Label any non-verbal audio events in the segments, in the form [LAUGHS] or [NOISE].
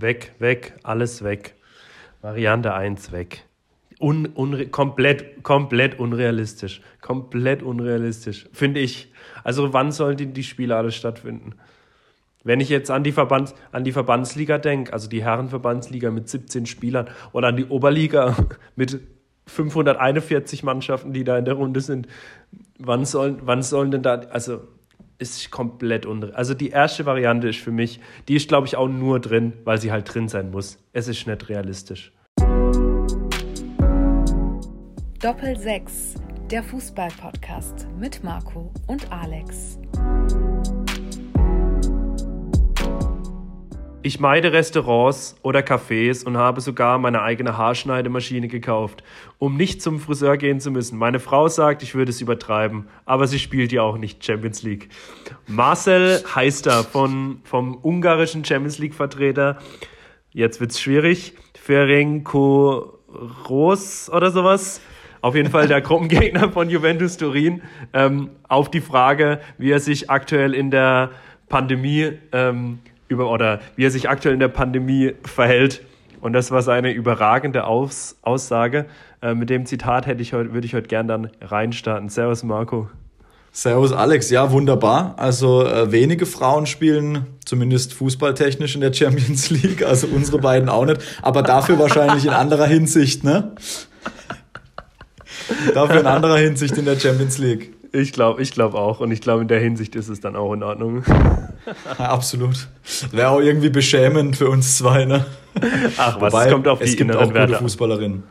Weg, weg, alles weg. Variante 1 weg. Un, unre komplett, komplett unrealistisch. Komplett unrealistisch, finde ich. Also wann sollen die, die Spiele alle stattfinden? Wenn ich jetzt an die, Verbands, an die Verbandsliga denke, also die Herrenverbandsliga mit 17 Spielern oder an die Oberliga [LAUGHS] mit 541 Mannschaften, die da in der Runde sind, wann sollen, wann sollen denn da, also ist komplett unrealistisch. Also die erste Variante ist für mich, die ist glaube ich auch nur drin, weil sie halt drin sein muss. Es ist nicht realistisch. Doppel 6, der Fußball-Podcast mit Marco und Alex. Ich meide Restaurants oder Cafés und habe sogar meine eigene Haarschneidemaschine gekauft, um nicht zum Friseur gehen zu müssen. Meine Frau sagt, ich würde es übertreiben, aber sie spielt ja auch nicht Champions League. Marcel Heister von, vom ungarischen Champions League-Vertreter, jetzt wird's schwierig, Ferenco Ros oder sowas, auf jeden Fall der Gruppengegner von Juventus Turin, ähm, auf die Frage, wie er sich aktuell in der Pandemie ähm, über oder wie er sich aktuell in der Pandemie verhält. Und das war seine überragende Aus, Aussage. Äh, mit dem Zitat hätte ich würde ich heute gern dann reinstarten. Servus, Marco. Servus, Alex. Ja, wunderbar. Also äh, wenige Frauen spielen zumindest fußballtechnisch in der Champions League. Also unsere beiden auch nicht. Aber dafür wahrscheinlich in anderer Hinsicht, ne? dafür in anderer Hinsicht in der Champions League. Ich glaube ich glaub auch. Und ich glaube, in der Hinsicht ist es dann auch in Ordnung. [LAUGHS] absolut. Wäre auch irgendwie beschämend für uns zwei, ne? Ach was, Wobei, es kommt auf die es gibt auch Werte. gute Fußballerinnen.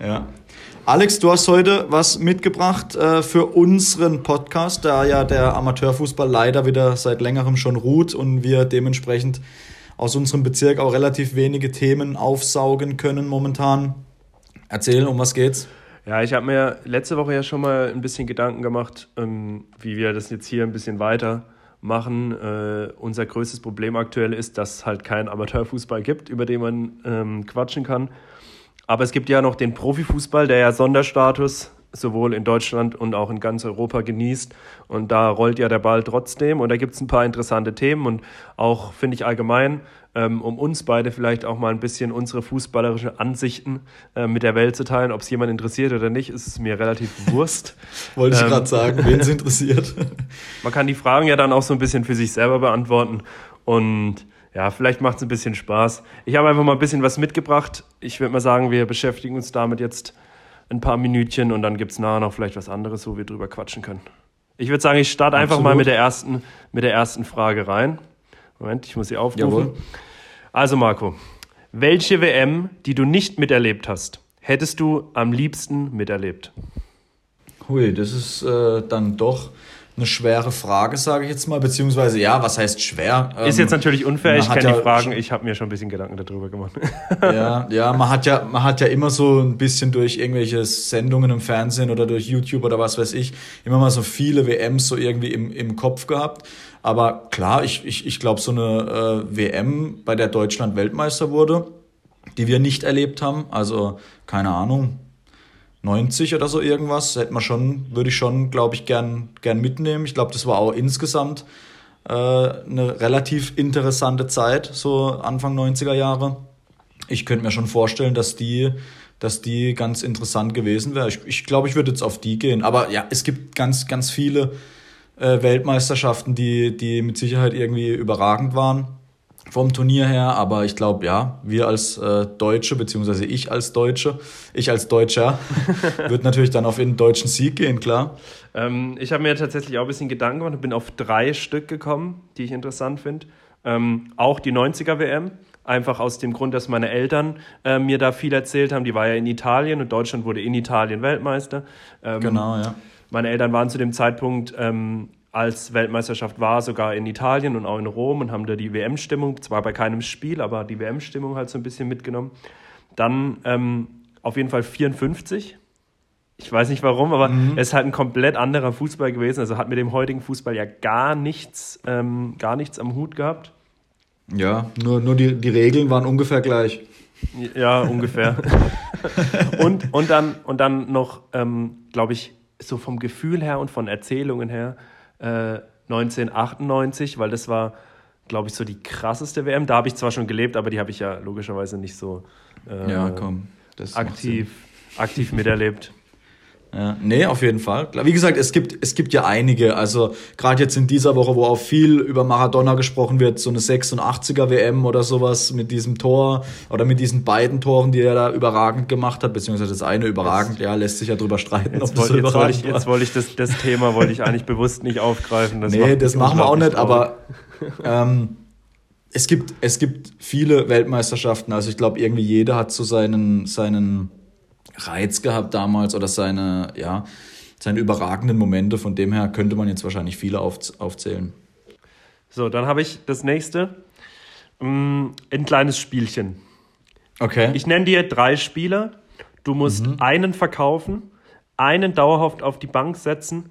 Ja. Alex, du hast heute was mitgebracht äh, für unseren Podcast, da ja der Amateurfußball leider wieder seit längerem schon ruht und wir dementsprechend aus unserem Bezirk auch relativ wenige Themen aufsaugen können momentan. Erzähl, um was geht's? Ja, ich habe mir letzte Woche ja schon mal ein bisschen Gedanken gemacht, ähm, wie wir das jetzt hier ein bisschen weiter machen. Äh, unser größtes Problem aktuell ist, dass es halt keinen Amateurfußball gibt, über den man ähm, quatschen kann. Aber es gibt ja noch den Profifußball, der ja Sonderstatus sowohl in Deutschland und auch in ganz Europa genießt. Und da rollt ja der Ball trotzdem. Und da gibt es ein paar interessante Themen und auch, finde ich allgemein, ähm, um uns beide vielleicht auch mal ein bisschen unsere fußballerischen Ansichten äh, mit der Welt zu teilen. Ob es jemand interessiert oder nicht, ist es mir relativ [LAUGHS] Wurst. Wollte ich ähm, gerade sagen, wen es [LAUGHS] interessiert. Man kann die Fragen ja dann auch so ein bisschen für sich selber beantworten. Und ja, vielleicht macht es ein bisschen Spaß. Ich habe einfach mal ein bisschen was mitgebracht. Ich würde mal sagen, wir beschäftigen uns damit jetzt ein paar Minütchen und dann gibt es nachher noch vielleicht was anderes, wo wir drüber quatschen können. Ich würde sagen, ich starte einfach mal mit der, ersten, mit der ersten Frage rein. Moment, ich muss sie aufrufen. Jawohl. Also Marco, welche WM, die du nicht miterlebt hast, hättest du am liebsten miterlebt? Hui, das ist äh, dann doch eine schwere Frage, sage ich jetzt mal. Beziehungsweise, ja, was heißt schwer? Ist jetzt ähm, natürlich unfair, ich kenne ja die Fragen, ich habe mir schon ein bisschen Gedanken darüber gemacht. [LAUGHS] Ja, ja, man hat ja, man hat ja immer so ein bisschen durch irgendwelche Sendungen im Fernsehen oder durch YouTube oder was weiß ich, immer mal so viele WMs so irgendwie im, im Kopf gehabt. Aber klar, ich, ich, ich glaube, so eine äh, WM, bei der Deutschland Weltmeister wurde, die wir nicht erlebt haben, also keine Ahnung, 90 oder so irgendwas, hätte man schon, würde ich schon, glaube ich, gern, gern mitnehmen. Ich glaube, das war auch insgesamt äh, eine relativ interessante Zeit, so Anfang 90er Jahre. Ich könnte mir schon vorstellen, dass die, dass die ganz interessant gewesen wäre. Ich, ich glaube, ich würde jetzt auf die gehen. Aber ja, es gibt ganz, ganz viele äh, Weltmeisterschaften, die, die mit Sicherheit irgendwie überragend waren vom Turnier her, aber ich glaube, ja, wir als äh, Deutsche, beziehungsweise ich als Deutsche, ich als Deutscher, [LAUGHS] wird natürlich dann auf den deutschen Sieg gehen, klar. Ähm, ich habe mir tatsächlich auch ein bisschen Gedanken gemacht und bin auf drei Stück gekommen, die ich interessant finde. Ähm, auch die 90er WM, einfach aus dem Grund, dass meine Eltern äh, mir da viel erzählt haben. Die war ja in Italien und Deutschland wurde in Italien Weltmeister. Ähm, genau, ja. Meine Eltern waren zu dem Zeitpunkt ähm, als Weltmeisterschaft war, sogar in Italien und auch in Rom und haben da die WM-Stimmung, zwar bei keinem Spiel, aber die WM-Stimmung halt so ein bisschen mitgenommen. Dann ähm, auf jeden Fall 54. Ich weiß nicht warum, aber mhm. es ist halt ein komplett anderer Fußball gewesen. Also hat mit dem heutigen Fußball ja gar nichts, ähm, gar nichts am Hut gehabt. Ja, nur, nur die, die Regeln waren ungefähr gleich. Ja, ungefähr. [LAUGHS] und, und, dann, und dann noch, ähm, glaube ich, so vom Gefühl her und von Erzählungen her, 1998, äh, weil das war glaube ich, so die krasseste WM. Da habe ich zwar schon gelebt, aber die habe ich ja logischerweise nicht so äh, ja, komm, aktiv, aktiv miterlebt. [LAUGHS] Ja, nee, auf jeden Fall. Wie gesagt, es gibt, es gibt ja einige. Also gerade jetzt in dieser Woche, wo auch viel über Maradona gesprochen wird, so eine 86er WM oder sowas mit diesem Tor oder mit diesen beiden Toren, die er da überragend gemacht hat, beziehungsweise das eine überragend, ja, lässt sich ja drüber streiten. Jetzt, wollte, so jetzt wollte ich, jetzt wollte ich das, das Thema wollte ich eigentlich bewusst nicht aufgreifen. Das nee, das machen wir auch nicht, aber ähm, es gibt, es gibt viele Weltmeisterschaften. Also ich glaube, irgendwie jeder hat so seinen, seinen Reiz gehabt damals oder seine, ja, seine überragenden Momente. Von dem her könnte man jetzt wahrscheinlich viele aufzählen. So, dann habe ich das nächste. Mm, ein kleines Spielchen. Okay. Ich nenne dir drei Spieler. Du musst mhm. einen verkaufen, einen dauerhaft auf die Bank setzen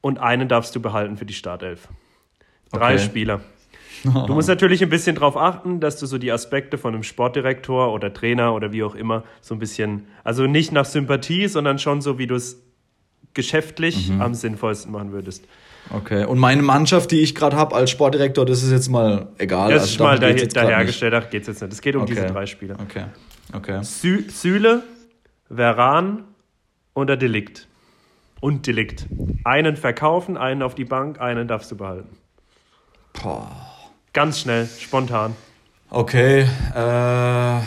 und einen darfst du behalten für die Startelf. Drei okay. Spieler. [LAUGHS] Du musst natürlich ein bisschen darauf achten, dass du so die Aspekte von einem Sportdirektor oder Trainer oder wie auch immer so ein bisschen, also nicht nach Sympathie, sondern schon so, wie du es geschäftlich mhm. am sinnvollsten machen würdest. Okay, und meine Mannschaft, die ich gerade habe als Sportdirektor, das ist jetzt mal egal. Das also ist mal daher, dahergestellt, ach, geht es jetzt nicht. Es geht um okay. diese drei Spieler. Okay, okay. Sü Süle, Veran oder Delikt. Und Delikt. Einen verkaufen, einen auf die Bank, einen darfst du behalten. Boah. Ganz schnell, spontan. Okay, äh,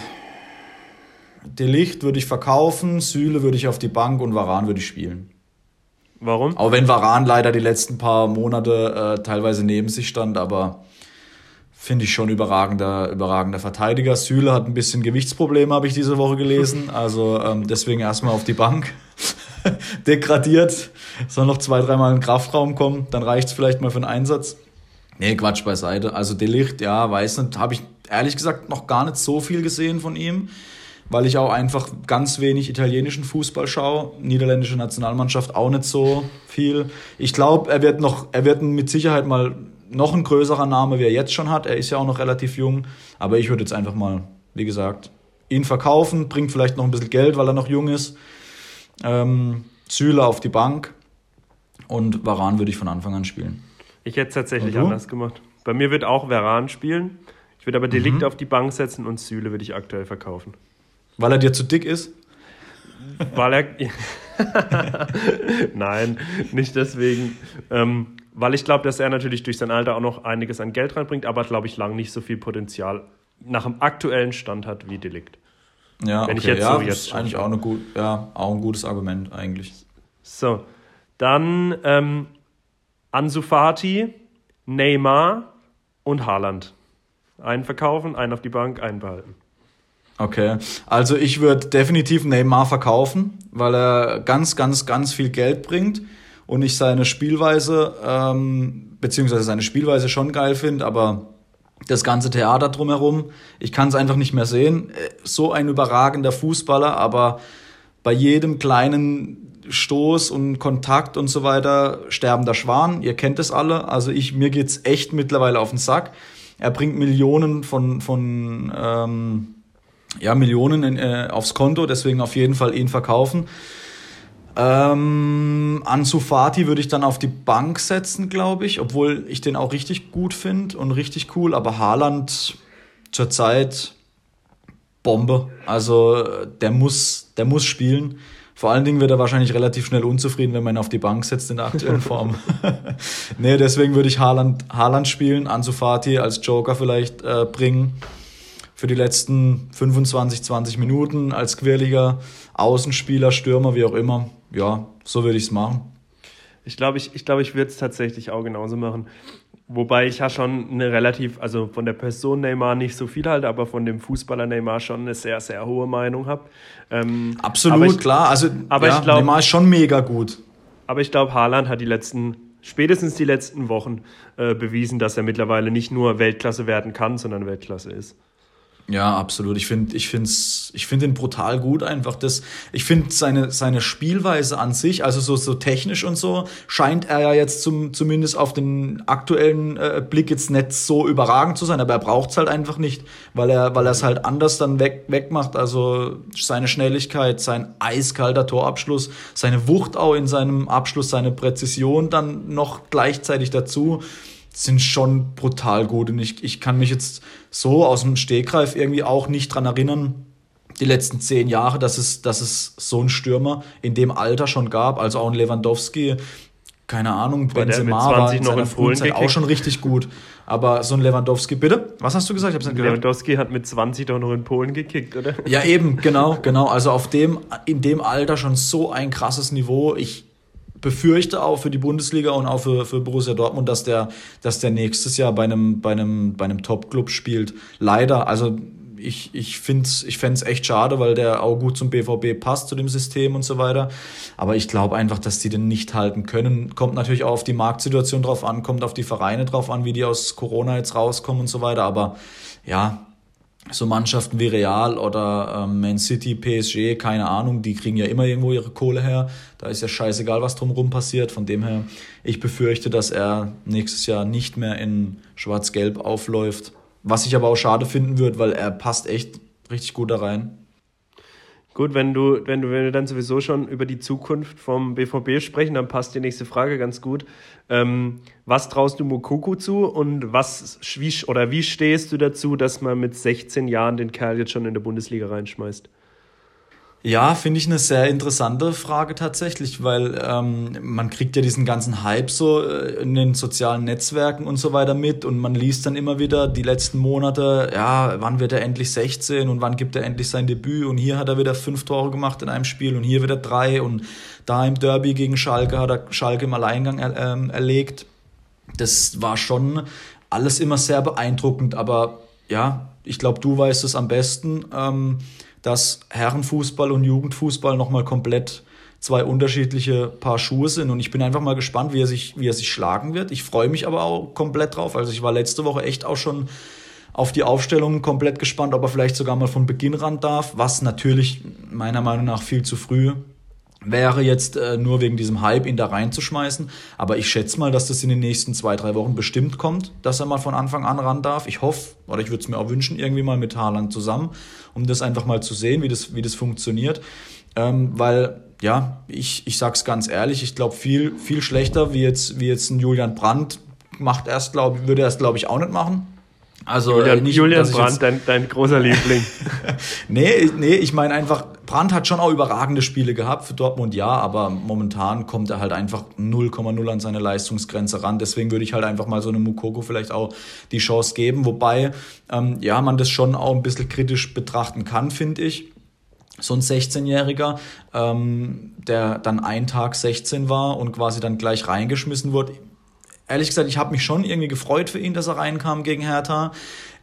Delicht würde ich verkaufen, Süle würde ich auf die Bank und Varan würde ich spielen. Warum? Auch wenn Varan leider die letzten paar Monate äh, teilweise neben sich stand, aber finde ich schon überragender, überragender Verteidiger. Süle hat ein bisschen Gewichtsprobleme, habe ich diese Woche gelesen. [LAUGHS] Also ähm, deswegen erstmal auf die Bank. [LAUGHS] Degradiert. Soll noch zwei, dreimal in den Kraftraum kommen, dann reicht es vielleicht mal für einen Einsatz. Nee, Quatsch beiseite. Also Delicht, ja, weiß nicht, habe ich ehrlich gesagt noch gar nicht so viel gesehen von ihm, weil ich auch einfach ganz wenig italienischen Fußball schaue. Niederländische Nationalmannschaft auch nicht so viel. Ich glaube, er wird noch, er wird mit Sicherheit mal noch ein größerer Name, wie er jetzt schon hat. Er ist ja auch noch relativ jung. Aber ich würde jetzt einfach mal, wie gesagt, ihn verkaufen, bringt vielleicht noch ein bisschen Geld, weil er noch jung ist. Ähm, Süle auf die Bank und Varan würde ich von Anfang an spielen. Ich hätte es tatsächlich anders gemacht. Bei mir wird auch Veran spielen. Ich würde aber Delikt mhm. auf die Bank setzen und Süle würde ich aktuell verkaufen. Weil er dir zu dick ist? Weil er. [LAUGHS] Nein, nicht deswegen. Ähm, weil ich glaube, dass er natürlich durch sein Alter auch noch einiges an Geld reinbringt, aber glaube ich lang nicht so viel Potenzial nach dem aktuellen Stand hat wie Delikt. Ja, Wenn okay. ich jetzt ja, so jetzt ist eigentlich auch, eine gut, ja, auch ein gutes Argument eigentlich. So, dann ähm, Ansu Fati, Neymar und Haaland. Einen verkaufen, einen auf die Bank, einen behalten. Okay, also ich würde definitiv Neymar verkaufen, weil er ganz, ganz, ganz viel Geld bringt und ich seine Spielweise, ähm, beziehungsweise seine Spielweise schon geil finde, aber das ganze Theater drumherum, ich kann es einfach nicht mehr sehen. So ein überragender Fußballer, aber bei jedem kleinen Stoß und Kontakt und so weiter, sterbender Schwan, ihr kennt es alle. Also ich, mir geht's echt mittlerweile auf den Sack. Er bringt Millionen von, von ähm, ja, Millionen in, äh, aufs Konto, deswegen auf jeden Fall ihn verkaufen. Ähm, Ansu Fati würde ich dann auf die Bank setzen, glaube ich, obwohl ich den auch richtig gut finde und richtig cool, aber Haaland zurzeit Bombe. Also der muss, der muss spielen. Vor allen Dingen wird er wahrscheinlich relativ schnell unzufrieden, wenn man ihn auf die Bank setzt in der aktuellen [LAUGHS] Form. [LAUGHS] nee, deswegen würde ich Haaland, Haaland spielen, Ansu Fati als Joker vielleicht äh, bringen. Für die letzten 25, 20 Minuten als quirliger Außenspieler, Stürmer, wie auch immer. Ja, so würde ich es machen. Ich glaube, ich, ich, glaub, ich würde es tatsächlich auch genauso machen. Wobei ich ja schon eine relativ, also von der Person Neymar nicht so viel halte, aber von dem Fußballer Neymar schon eine sehr, sehr hohe Meinung habe. Ähm, Absolut, ich, klar. Also aber ja, ich glaub, Neymar ist schon mega gut. Aber ich glaube, Haaland hat die letzten, spätestens die letzten Wochen äh, bewiesen, dass er mittlerweile nicht nur Weltklasse werden kann, sondern Weltklasse ist. Ja, absolut. Ich finde ich find's, ich find ihn brutal gut einfach. Das, ich finde seine, seine Spielweise an sich, also so, so technisch und so, scheint er ja jetzt zum, zumindest auf den aktuellen äh, Blick jetzt nicht so überragend zu sein, aber er braucht's halt einfach nicht, weil er, weil es halt anders dann weg, wegmacht. Also seine Schnelligkeit, sein eiskalter Torabschluss, seine Wucht auch in seinem Abschluss, seine Präzision dann noch gleichzeitig dazu sind schon brutal gut. Und ich, ich kann mich jetzt so aus dem Stegreif irgendwie auch nicht dran erinnern, die letzten zehn Jahre, dass es, dass es so einen Stürmer in dem Alter schon gab. Also auch ein Lewandowski, keine Ahnung, war Benzema war in seiner Frühzeit auch schon richtig gut. Aber so ein Lewandowski, bitte? Was hast du gesagt? Ich hab's nicht gehört. Lewandowski hat mit 20 doch noch in Polen gekickt, oder? Ja, eben, genau, genau. Also auf dem, in dem Alter schon so ein krasses Niveau. Ich befürchte auch für die Bundesliga und auch für, für Borussia Dortmund, dass der, dass der nächstes Jahr bei einem, bei einem, bei einem Top-Club spielt. Leider, also ich, ich finde es ich fände echt schade, weil der auch gut zum BVB passt, zu dem System und so weiter. Aber ich glaube einfach, dass die den nicht halten können. Kommt natürlich auch auf die Marktsituation drauf an, kommt auf die Vereine drauf an, wie die aus Corona jetzt rauskommen und so weiter. Aber ja, so Mannschaften wie Real oder ähm, Man City, PSG, keine Ahnung, die kriegen ja immer irgendwo ihre Kohle her. Da ist ja scheißegal, was drumherum passiert. Von dem her, ich befürchte, dass er nächstes Jahr nicht mehr in Schwarz-Gelb aufläuft. Was ich aber auch schade finden würde, weil er passt echt richtig gut da rein. Gut, wenn du, wenn du, wenn wir dann sowieso schon über die Zukunft vom BVB sprechen, dann passt die nächste Frage ganz gut. Ähm, was traust du Mokoko zu und was wie, oder wie stehst du dazu, dass man mit 16 Jahren den Kerl jetzt schon in der Bundesliga reinschmeißt? Ja, finde ich eine sehr interessante Frage tatsächlich, weil ähm, man kriegt ja diesen ganzen Hype so äh, in den sozialen Netzwerken und so weiter mit und man liest dann immer wieder die letzten Monate, ja, wann wird er endlich 16 und wann gibt er endlich sein Debüt und hier hat er wieder fünf Tore gemacht in einem Spiel und hier wieder drei und da im Derby gegen Schalke hat er Schalke im Alleingang er, ähm, erlegt. Das war schon alles immer sehr beeindruckend, aber ja, ich glaube, du weißt es am besten. Ähm, dass Herrenfußball und Jugendfußball nochmal komplett zwei unterschiedliche Paar Schuhe sind. Und ich bin einfach mal gespannt, wie er sich, wie er sich schlagen wird. Ich freue mich aber auch komplett drauf. Also ich war letzte Woche echt auch schon auf die Aufstellung komplett gespannt, ob er vielleicht sogar mal von Beginn ran darf, was natürlich meiner Meinung nach viel zu früh wäre jetzt äh, nur wegen diesem Hype ihn da reinzuschmeißen. Aber ich schätze mal, dass das in den nächsten zwei, drei Wochen bestimmt kommt, dass er mal von Anfang an ran darf. Ich hoffe, oder ich würde es mir auch wünschen, irgendwie mal mit Haaland zusammen, um das einfach mal zu sehen, wie das, wie das funktioniert. Ähm, weil, ja, ich, ich sag's ganz ehrlich, ich glaube, viel, viel schlechter wie jetzt, wie jetzt ein Julian Brandt macht erst, glaube würde er es, glaube ich, auch nicht machen. Also Julian, nicht, Julian Brandt, dein, dein großer Liebling. nee, [LAUGHS] nee, ich meine einfach, Brandt hat schon auch überragende Spiele gehabt für Dortmund, ja, aber momentan kommt er halt einfach 0,0 an seine Leistungsgrenze ran. Deswegen würde ich halt einfach mal so einem Mukoko vielleicht auch die Chance geben. Wobei, ähm, ja, man das schon auch ein bisschen kritisch betrachten kann, finde ich so ein 16-Jähriger, ähm, der dann einen Tag 16 war und quasi dann gleich reingeschmissen wurde ehrlich gesagt, ich habe mich schon irgendwie gefreut für ihn, dass er reinkam gegen Hertha.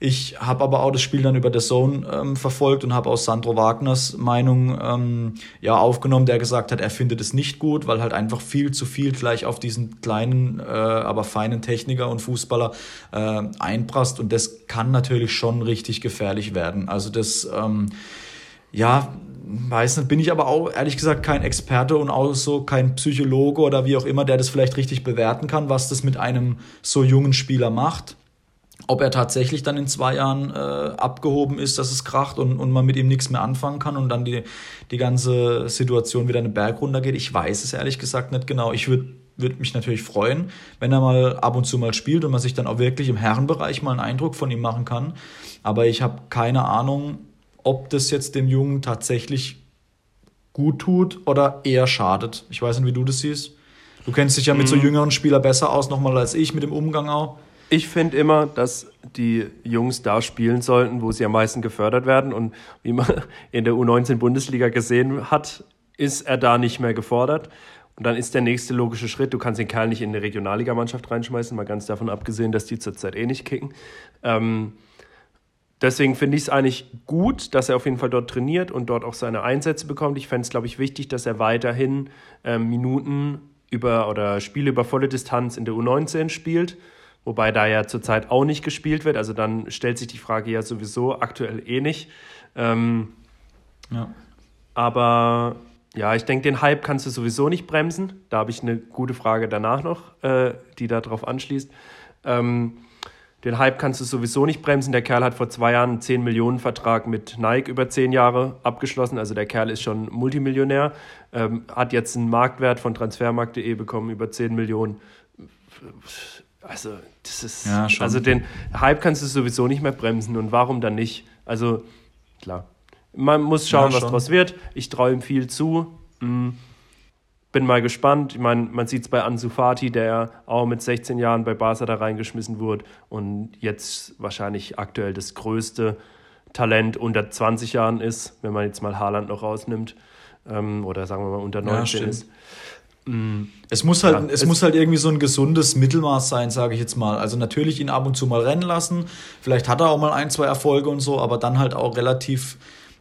Ich habe aber auch das Spiel dann über The Zone ähm, verfolgt und habe aus Sandro Wagners Meinung ähm, ja aufgenommen, der gesagt hat, er findet es nicht gut, weil halt einfach viel zu viel gleich auf diesen kleinen, äh, aber feinen Techniker und Fußballer äh, einprasst und das kann natürlich schon richtig gefährlich werden. Also das ähm, ja, weiß nicht, bin ich aber auch ehrlich gesagt kein Experte und auch so kein Psychologe oder wie auch immer, der das vielleicht richtig bewerten kann, was das mit einem so jungen Spieler macht. Ob er tatsächlich dann in zwei Jahren äh, abgehoben ist, dass es kracht und, und man mit ihm nichts mehr anfangen kann und dann die, die ganze Situation wieder einen Berg runtergeht, ich weiß es ehrlich gesagt nicht genau. Ich würde würde mich natürlich freuen, wenn er mal ab und zu mal spielt und man sich dann auch wirklich im Herrenbereich mal einen Eindruck von ihm machen kann. Aber ich habe keine Ahnung, ob das jetzt dem Jungen tatsächlich gut tut oder eher schadet. Ich weiß nicht, wie du das siehst. Du kennst dich ja mit so mhm. jüngeren Spielern besser aus, nochmal als ich mit dem Umgang auch. Ich finde immer, dass die Jungs da spielen sollten, wo sie am meisten gefördert werden. Und wie man [LAUGHS] in der U19-Bundesliga gesehen hat, ist er da nicht mehr gefordert. Und dann ist der nächste logische Schritt, du kannst den Kerl nicht in eine Regionalligamannschaft reinschmeißen, mal ganz davon abgesehen, dass die zurzeit eh nicht kicken. Ähm, Deswegen finde ich es eigentlich gut, dass er auf jeden Fall dort trainiert und dort auch seine Einsätze bekommt. Ich fände es, glaube ich, wichtig, dass er weiterhin äh, Minuten über oder Spiele über volle Distanz in der U19 spielt, wobei da ja zurzeit auch nicht gespielt wird. Also dann stellt sich die Frage ja sowieso aktuell eh nicht. Ähm, ja. Aber ja, ich denke, den Hype kannst du sowieso nicht bremsen. Da habe ich eine gute Frage danach noch, äh, die darauf anschließt. Ähm, den Hype kannst du sowieso nicht bremsen. Der Kerl hat vor zwei Jahren einen 10 Millionen Vertrag mit Nike über zehn Jahre abgeschlossen. Also der Kerl ist schon Multimillionär, ähm, hat jetzt einen Marktwert von transfermarkt.de bekommen über 10 Millionen. Also, das ist. Ja, also, den Hype kannst du sowieso nicht mehr bremsen. Und warum dann nicht? Also, klar. Man muss schauen, ja, was draus wird. Ich traue ihm viel zu. Mhm. Bin mal gespannt. Ich meine, man sieht es bei Ansu Fati, der auch mit 16 Jahren bei Barca da reingeschmissen wurde und jetzt wahrscheinlich aktuell das größte Talent unter 20 Jahren ist, wenn man jetzt mal Haaland noch rausnimmt. Ähm, oder sagen wir mal unter 19 ja, ist. Mm. Es muss halt, ja, es, es, muss halt irgendwie so ein gesundes Mittelmaß sein, sage ich jetzt mal. Also natürlich ihn ab und zu mal rennen lassen. Vielleicht hat er auch mal ein, zwei Erfolge und so, aber dann halt auch relativ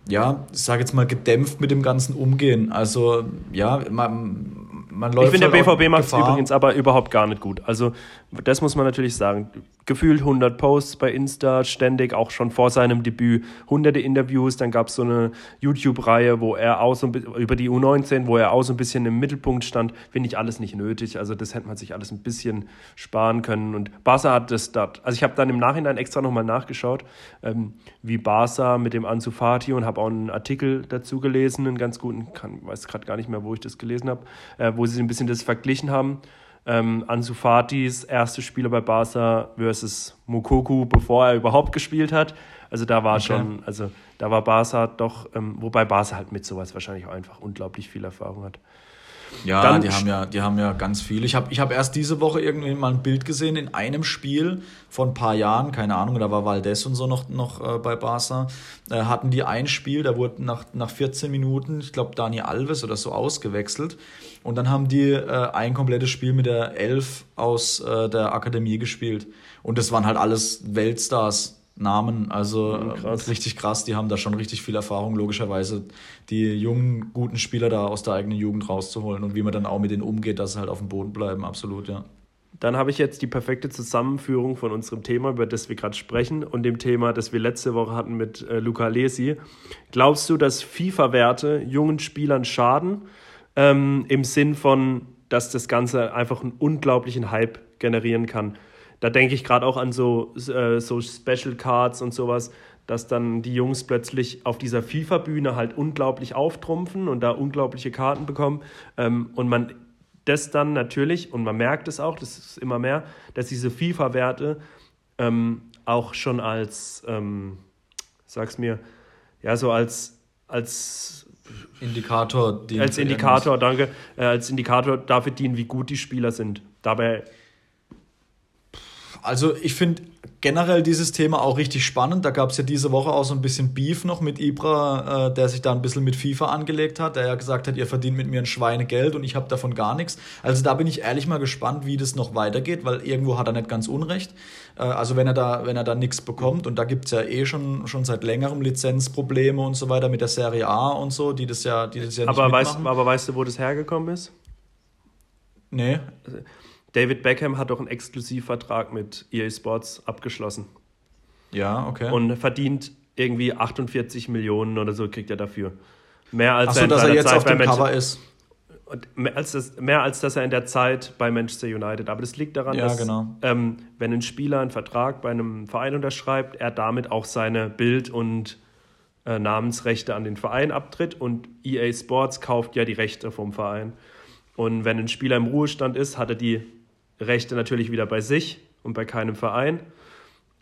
ja, ich sage jetzt mal, gedämpft mit dem Ganzen umgehen. Also, ja, man, man läuft. Ich finde, der BVB macht es übrigens aber überhaupt gar nicht gut. Also, das muss man natürlich sagen. Gefühlt 100 Posts bei Insta, ständig, auch schon vor seinem Debüt, hunderte Interviews. Dann gab es so eine YouTube-Reihe, wo er auch so über die U19, wo er auch so ein bisschen im Mittelpunkt stand. Finde ich alles nicht nötig. Also, das hätte man sich alles ein bisschen sparen können. Und Barca hat das dort. Also, ich habe dann im Nachhinein extra nochmal nachgeschaut, ähm, wie Barca mit dem Ansu Fati und habe auch einen Artikel dazu gelesen, einen ganz guten, kann, weiß gerade gar nicht mehr, wo ich das gelesen habe, äh, wo sie ein bisschen das verglichen haben ähm, Ansu Fatis erste Spieler bei Barca versus Mukoku, bevor er überhaupt gespielt hat. Also da war okay. schon, also da war Barca doch, ähm, wobei Barca halt mit sowas wahrscheinlich auch einfach unglaublich viel Erfahrung hat. Ja, Dann die haben ja, die haben ja ganz viel. Ich habe ich hab erst diese Woche irgendwie mal ein Bild gesehen in einem Spiel von ein paar Jahren, keine Ahnung, da war Valdez und so noch, noch äh, bei Barca. Äh, hatten die ein Spiel, da wurde nach, nach 14 Minuten, ich glaube, Dani Alves oder so ausgewechselt. Und dann haben die äh, ein komplettes Spiel mit der Elf aus äh, der Akademie gespielt. Und das waren halt alles Weltstars. Namen, also ja, krass. richtig krass, die haben da schon richtig viel Erfahrung, logischerweise, die jungen, guten Spieler da aus der eigenen Jugend rauszuholen und wie man dann auch mit denen umgeht, dass sie halt auf dem Boden bleiben, absolut, ja. Dann habe ich jetzt die perfekte Zusammenführung von unserem Thema, über das wir gerade sprechen, und dem Thema, das wir letzte Woche hatten mit äh, Luca Lesi. Glaubst du, dass FIFA-Werte jungen Spielern schaden? ähm, im Sinn von, dass das Ganze einfach einen unglaublichen Hype generieren kann. Da denke ich gerade auch an so, äh, so Special Cards und sowas, dass dann die Jungs plötzlich auf dieser FIFA-Bühne halt unglaublich auftrumpfen und da unglaubliche Karten bekommen. Ähm, und man das dann natürlich, und man merkt es auch, das ist immer mehr, dass diese FIFA-Werte ähm, auch schon als, ähm, sag's mir, ja, so als, als Indikator als Indikator, danke, äh, als Indikator dafür dienen, wie gut die Spieler sind. Dabei. Also ich finde generell dieses Thema auch richtig spannend. Da gab es ja diese Woche auch so ein bisschen Beef noch mit Ibra, äh, der sich da ein bisschen mit FIFA angelegt hat, der ja gesagt hat, ihr verdient mit mir ein Schweinegeld und ich habe davon gar nichts. Also da bin ich ehrlich mal gespannt, wie das noch weitergeht, weil irgendwo hat er nicht ganz Unrecht. Äh, also wenn er da, wenn er da nichts bekommt, und da gibt es ja eh schon, schon seit längerem Lizenzprobleme und so weiter mit der Serie A und so, die das ja, die das ja nicht aber weißt, aber weißt du, wo das hergekommen ist? Nee. David Beckham hat doch einen Exklusivvertrag mit EA Sports abgeschlossen. Ja, okay. Und verdient irgendwie 48 Millionen oder so kriegt er dafür. Mehr als so, er dass er jetzt Zeit auf dem Cover ist. Mehr als, das, mehr als dass er in der Zeit bei Manchester United. Aber das liegt daran, ja, dass genau. ähm, wenn ein Spieler einen Vertrag bei einem Verein unterschreibt, er damit auch seine Bild- und äh, Namensrechte an den Verein abtritt und EA Sports kauft ja die Rechte vom Verein. Und wenn ein Spieler im Ruhestand ist, hat er die Rechte natürlich wieder bei sich und bei keinem Verein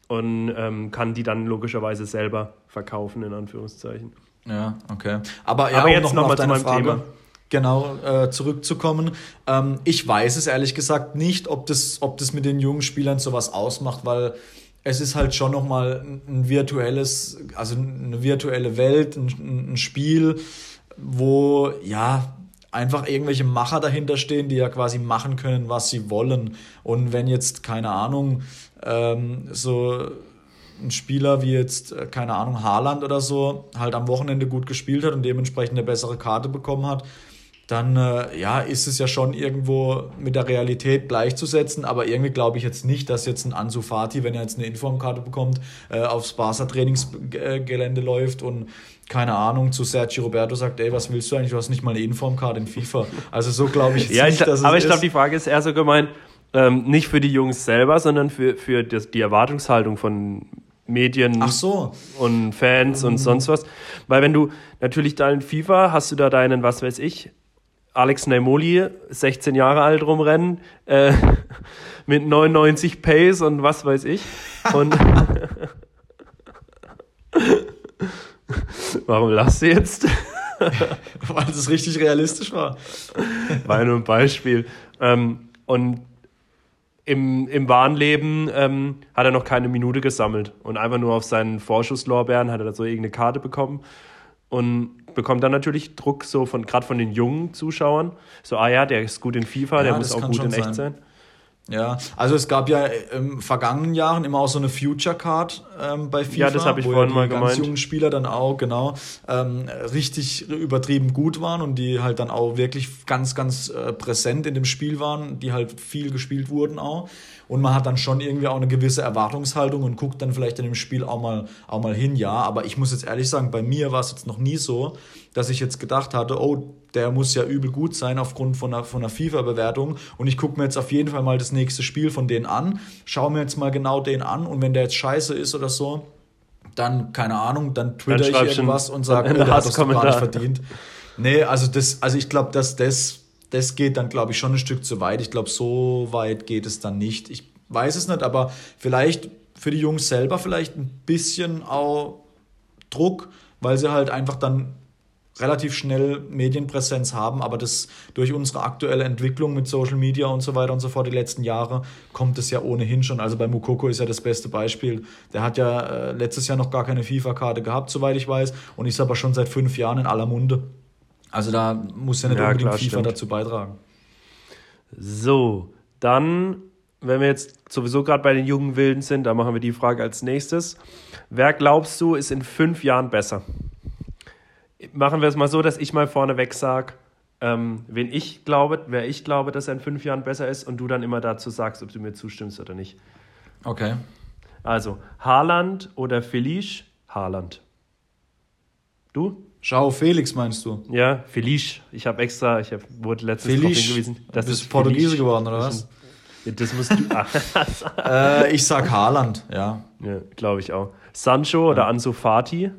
und ähm, kann die dann logischerweise selber verkaufen, in Anführungszeichen. Ja, okay. Aber, ja, Aber jetzt nochmal noch zu meinem Frage. Thema genau äh, zurückzukommen. Ähm, ich weiß es ehrlich gesagt nicht, ob das, ob das mit den jungen Spielern sowas ausmacht, weil es ist halt schon nochmal ein virtuelles, also eine virtuelle Welt, ein, ein Spiel, wo ja einfach irgendwelche Macher dahinter stehen, die ja quasi machen können, was sie wollen. Und wenn jetzt, keine Ahnung, ähm, so ein Spieler wie jetzt, äh, keine Ahnung, Haaland oder so, halt am Wochenende gut gespielt hat und dementsprechend eine bessere Karte bekommen hat, dann äh, ja, ist es ja schon irgendwo mit der Realität gleichzusetzen. Aber irgendwie glaube ich jetzt nicht, dass jetzt ein Ansu Fati, wenn er jetzt eine Informkarte bekommt, äh, aufs Barca-Trainingsgelände läuft und keine Ahnung, zu Sergio Roberto sagt, ey, was willst du eigentlich? Du hast nicht mal eine Informkarte in FIFA. Also so glaube ich [LAUGHS] ja, nicht, dass es Aber ich glaube, die Frage ist eher so gemeint, ähm, nicht für die Jungs selber, sondern für, für das, die Erwartungshaltung von Medien so. und Fans um. und sonst was. Weil wenn du natürlich da in FIFA hast du da deinen, was weiß ich, Alex Naimoli, 16 Jahre alt rumrennen, äh, [LAUGHS] mit 99 Pace und was weiß ich. Und [LAUGHS] warum lachst du jetzt? [LAUGHS] Weil das richtig realistisch war. War nur ein Beispiel. Ähm, und im, im wahren Leben ähm, hat er noch keine Minute gesammelt und einfach nur auf seinen Vorschusslorbeeren hat er da so irgendeine Karte bekommen und bekommt dann natürlich Druck so von gerade von den jungen Zuschauern. So, ah ja, der ist gut in FIFA, ja, der muss auch gut in echt sein. Ja, also es gab ja im vergangenen Jahren immer auch so eine Future Card ähm, bei FIFA, ja, das habe ich vorhin ja mal gemeint. jungen Spieler dann auch genau ähm, richtig übertrieben gut waren und die halt dann auch wirklich ganz ganz äh, präsent in dem Spiel waren, die halt viel gespielt wurden auch und man hat dann schon irgendwie auch eine gewisse Erwartungshaltung und guckt dann vielleicht in dem Spiel auch mal auch mal hin, ja, aber ich muss jetzt ehrlich sagen, bei mir war es jetzt noch nie so, dass ich jetzt gedacht hatte, oh, der muss ja übel gut sein aufgrund von einer, von einer FIFA-Bewertung. Und ich gucke mir jetzt auf jeden Fall mal das nächste Spiel von denen an, schaue mir jetzt mal genau den an und wenn der jetzt scheiße ist oder so, dann, keine Ahnung, dann twitter dann ich irgendwas und sage, oh, der hat das gar nicht verdient. Nee, also das, also ich glaube, dass das, das geht dann, glaube ich, schon ein Stück zu weit. Ich glaube, so weit geht es dann nicht. Ich weiß es nicht, aber vielleicht für die Jungs selber vielleicht ein bisschen auch Druck, weil sie halt einfach dann relativ schnell Medienpräsenz haben, aber das durch unsere aktuelle Entwicklung mit Social Media und so weiter und so fort die letzten Jahre kommt es ja ohnehin schon. Also bei Mukoko ist ja das beste Beispiel. Der hat ja äh, letztes Jahr noch gar keine FIFA-Karte gehabt, soweit ich weiß, und ist aber schon seit fünf Jahren in aller Munde. Also da muss ja nicht ja, unbedingt klar, FIFA stimmt. dazu beitragen. So, dann, wenn wir jetzt sowieso gerade bei den jungen Wilden sind, dann machen wir die Frage als nächstes. Wer glaubst du, ist in fünf Jahren besser? Machen wir es mal so, dass ich mal vorneweg sage, ähm, wen ich glaube, wer ich glaube, dass er in fünf Jahren besser ist und du dann immer dazu sagst, ob du mir zustimmst oder nicht. Okay. Also, Haaland oder Felice? Haaland. Du? Schau, Felix meinst du? Ja, Felice. Ich habe extra, ich hab, wurde letztens darauf hingewiesen. Das du bist ist Portugiese geworden, oder was? Das musst du. [LAUGHS] äh, ich sag Haaland, ja. Ja, glaube ich auch. Sancho oder Ansu Fati?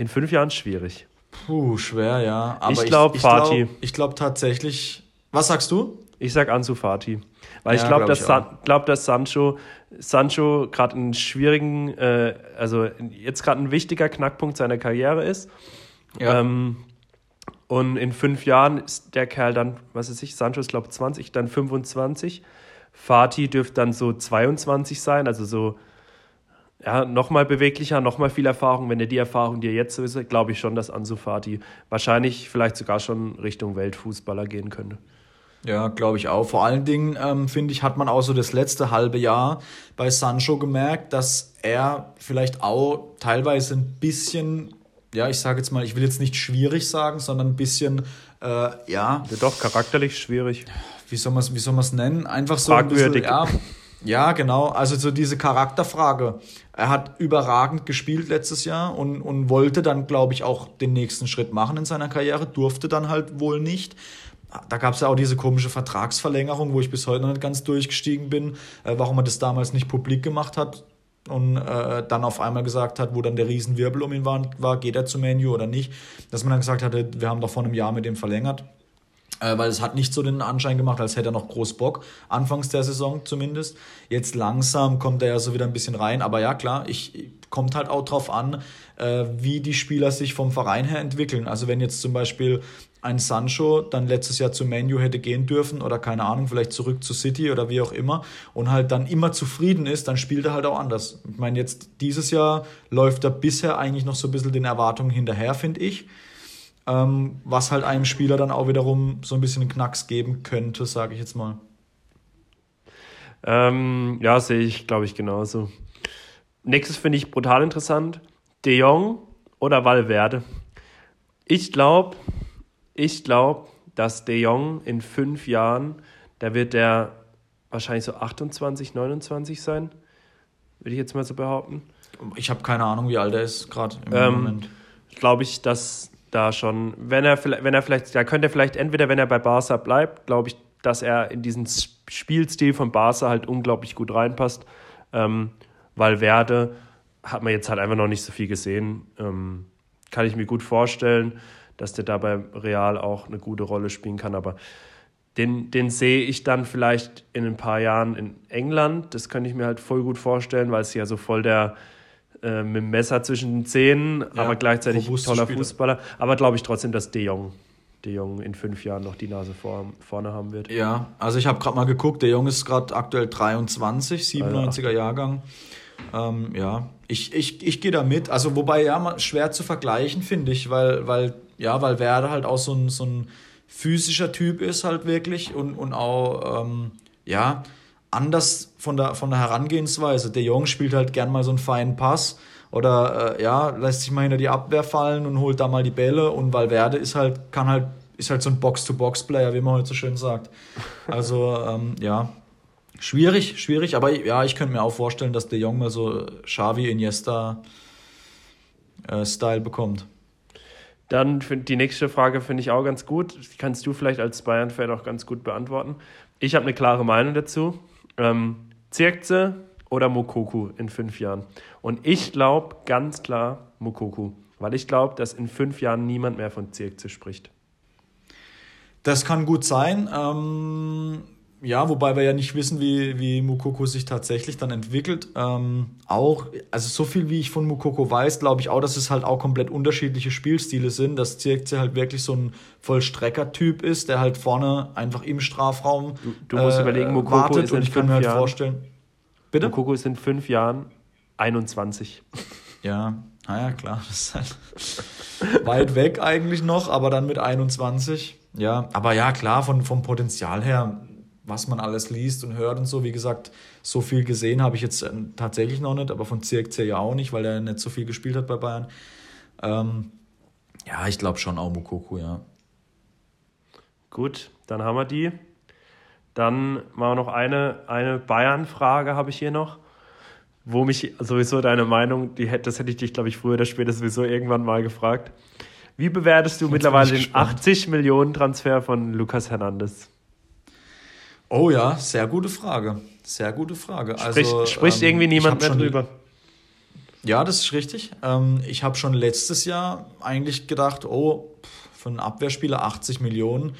In fünf Jahren schwierig. Puh, schwer, ja. Aber ich glaube Fati. Glaub, ich glaube tatsächlich. Was sagst du? Ich sag Ansu Fati. Weil ja, ich glaube, glaub dass, glaub, dass Sancho, Sancho gerade einen schwierigen, äh, also jetzt gerade ein wichtiger Knackpunkt seiner Karriere ist. Ja. Ähm, und in fünf Jahren ist der Kerl dann, was weiß ich, Sancho ist glaube ich 20, dann 25. Fati dürfte dann so 22 sein, also so ja, nochmal beweglicher, nochmal viel Erfahrung. Wenn er die Erfahrung, die er jetzt so ist, glaube ich schon, dass Ansu Fati wahrscheinlich vielleicht sogar schon Richtung Weltfußballer gehen könnte. Ja, glaube ich auch. Vor allen Dingen, ähm, finde ich, hat man auch so das letzte halbe Jahr bei Sancho gemerkt, dass er vielleicht auch teilweise ein bisschen, ja, ich sage jetzt mal, ich will jetzt nicht schwierig sagen, sondern ein bisschen, äh, ja. ja. Doch, charakterlich schwierig. Wie soll man es nennen? Einfach so ein bisschen, ja, ja, genau. Also so diese Charakterfrage. Er hat überragend gespielt letztes Jahr und, und wollte dann, glaube ich, auch den nächsten Schritt machen in seiner Karriere, durfte dann halt wohl nicht. Da gab es ja auch diese komische Vertragsverlängerung, wo ich bis heute noch nicht ganz durchgestiegen bin, äh, warum er das damals nicht publik gemacht hat und äh, dann auf einmal gesagt hat, wo dann der Riesenwirbel um ihn war, war, geht er zu Menu oder nicht, dass man dann gesagt hatte, wir haben doch vor einem Jahr mit ihm verlängert äh, weil es hat nicht so den Anschein gemacht, als hätte er noch groß Bock, anfangs der Saison zumindest. Jetzt langsam kommt er ja so wieder ein bisschen rein, aber ja klar, ich kommt halt auch drauf an, äh, wie die Spieler sich vom Verein her entwickeln. Also wenn jetzt zum Beispiel ein Sancho dann letztes Jahr zu Manu hätte gehen dürfen oder keine Ahnung, vielleicht zurück zu City oder wie auch immer und halt dann immer zufrieden ist, dann spielt er halt auch anders. Ich meine, jetzt dieses Jahr läuft er bisher eigentlich noch so ein bisschen den Erwartungen hinterher, finde ich ähm, was halt einem Spieler dann auch wiederum so ein bisschen einen Knacks geben könnte, sage ich jetzt mal. Ähm, ja, sehe ich, glaube ich, genauso. Nächstes finde ich brutal interessant. De Jong oder Valverde? Ich glaube, ich glaube, dass De Jong in fünf Jahren, da wird der wahrscheinlich so 28, 29 sein, würde ich jetzt mal so behaupten. Ich habe keine Ahnung, wie alt er ist gerade im ähm, Moment. Glaube ich, dass da schon, wenn er, wenn er vielleicht, da könnte er vielleicht entweder, wenn er bei Barca bleibt, glaube ich, dass er in diesen Spielstil von Barca halt unglaublich gut reinpasst. Ähm, weil Werde hat man jetzt halt einfach noch nicht so viel gesehen. Ähm, kann ich mir gut vorstellen, dass der da bei Real auch eine gute Rolle spielen kann. Aber den, den sehe ich dann vielleicht in ein paar Jahren in England. Das könnte ich mir halt voll gut vorstellen, weil es ja so voll der äh, mit dem Messer zwischen den Zähnen, ja, aber gleichzeitig ein toller Spieler. Fußballer. Aber glaube ich trotzdem, dass De Jong, De Jong in fünf Jahren noch die Nase vor, vorne haben wird. Ja, also ich habe gerade mal geguckt, De Jong ist gerade aktuell 23, 97er also, Jahrgang. Ähm, ja, ich, ich, ich gehe da mit. Also, wobei, ja, schwer zu vergleichen, finde ich, weil, weil, ja, weil Werder halt auch so ein, so ein physischer Typ ist, halt wirklich und, und auch, ähm, ja, anders von der, von der Herangehensweise. Der Jong spielt halt gern mal so einen feinen Pass oder äh, ja, lässt sich mal hinter die Abwehr fallen und holt da mal die Bälle und Valverde ist halt, kann halt, ist halt so ein Box-to-Box-Player, wie man heute so schön sagt. Also, ähm, ja, schwierig, schwierig, aber ja, ich könnte mir auch vorstellen, dass der Jong mal so Xavi Iniesta äh, Style bekommt. Dann die nächste Frage finde ich auch ganz gut. Die kannst du vielleicht als Bayern-Fan auch ganz gut beantworten. Ich habe eine klare Meinung dazu. Ähm, Zirkze oder Mokoku in fünf Jahren? Und ich glaube ganz klar Mokoku, weil ich glaube, dass in fünf Jahren niemand mehr von Zirkze spricht. Das kann gut sein. Ähm, ja, wobei wir ja nicht wissen, wie, wie Mukoko sich tatsächlich dann entwickelt. Ähm, auch, also so viel wie ich von Mukoko weiß, glaube ich auch, dass es halt auch komplett unterschiedliche Spielstile sind. Dass Zirkze halt wirklich so ein Vollstrecker-Typ ist, der halt vorne einfach im Strafraum du, du musst äh, überlegen, Mukoko wartet ist und ich kann mir halt Jahren, vorstellen. Bitte? Mukoko ist in fünf Jahren 21. Ja, naja, klar, das ist halt [LAUGHS] weit weg eigentlich noch, aber dann mit 21. Ja, aber ja, klar, von, vom Potenzial her was man alles liest und hört und so. Wie gesagt, so viel gesehen habe ich jetzt äh, tatsächlich noch nicht, aber von CXC ja auch nicht, weil er nicht so viel gespielt hat bei Bayern. Ähm, ja, ich glaube schon auch Mukoku, ja. Gut, dann haben wir die. Dann mal noch eine, eine Bayern-Frage habe ich hier noch, wo mich sowieso deine Meinung, die, das hätte ich dich, glaube ich, früher oder später sowieso irgendwann mal gefragt. Wie bewertest du mittlerweile den 80 Millionen Transfer von Lukas Hernandez? Oh ja, sehr gute Frage. Sehr gute Frage. Sprich, also, spricht ähm, irgendwie niemand mehr drüber. Ja, das ist richtig. Ähm, ich habe schon letztes Jahr eigentlich gedacht, oh, für einen Abwehrspieler 80 Millionen.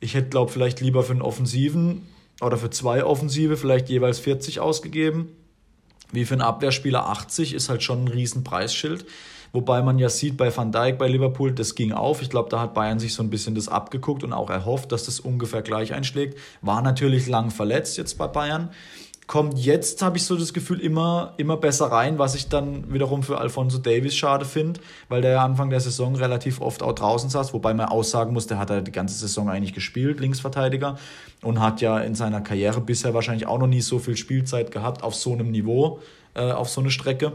Ich hätte, glaube vielleicht lieber für einen Offensiven oder für zwei Offensive vielleicht jeweils 40 ausgegeben. Wie für einen Abwehrspieler 80 ist halt schon ein riesen Preisschild. Wobei man ja sieht, bei Van Dijk bei Liverpool, das ging auf. Ich glaube, da hat Bayern sich so ein bisschen das abgeguckt und auch erhofft, dass das ungefähr gleich einschlägt. War natürlich lang verletzt jetzt bei Bayern. Kommt jetzt, habe ich so das Gefühl, immer, immer besser rein, was ich dann wiederum für Alfonso Davis schade finde, weil der ja Anfang der Saison relativ oft auch draußen saß, wobei man aussagen muss, der hat ja die ganze Saison eigentlich gespielt, Linksverteidiger, und hat ja in seiner Karriere bisher wahrscheinlich auch noch nie so viel Spielzeit gehabt auf so einem Niveau, äh, auf so eine Strecke.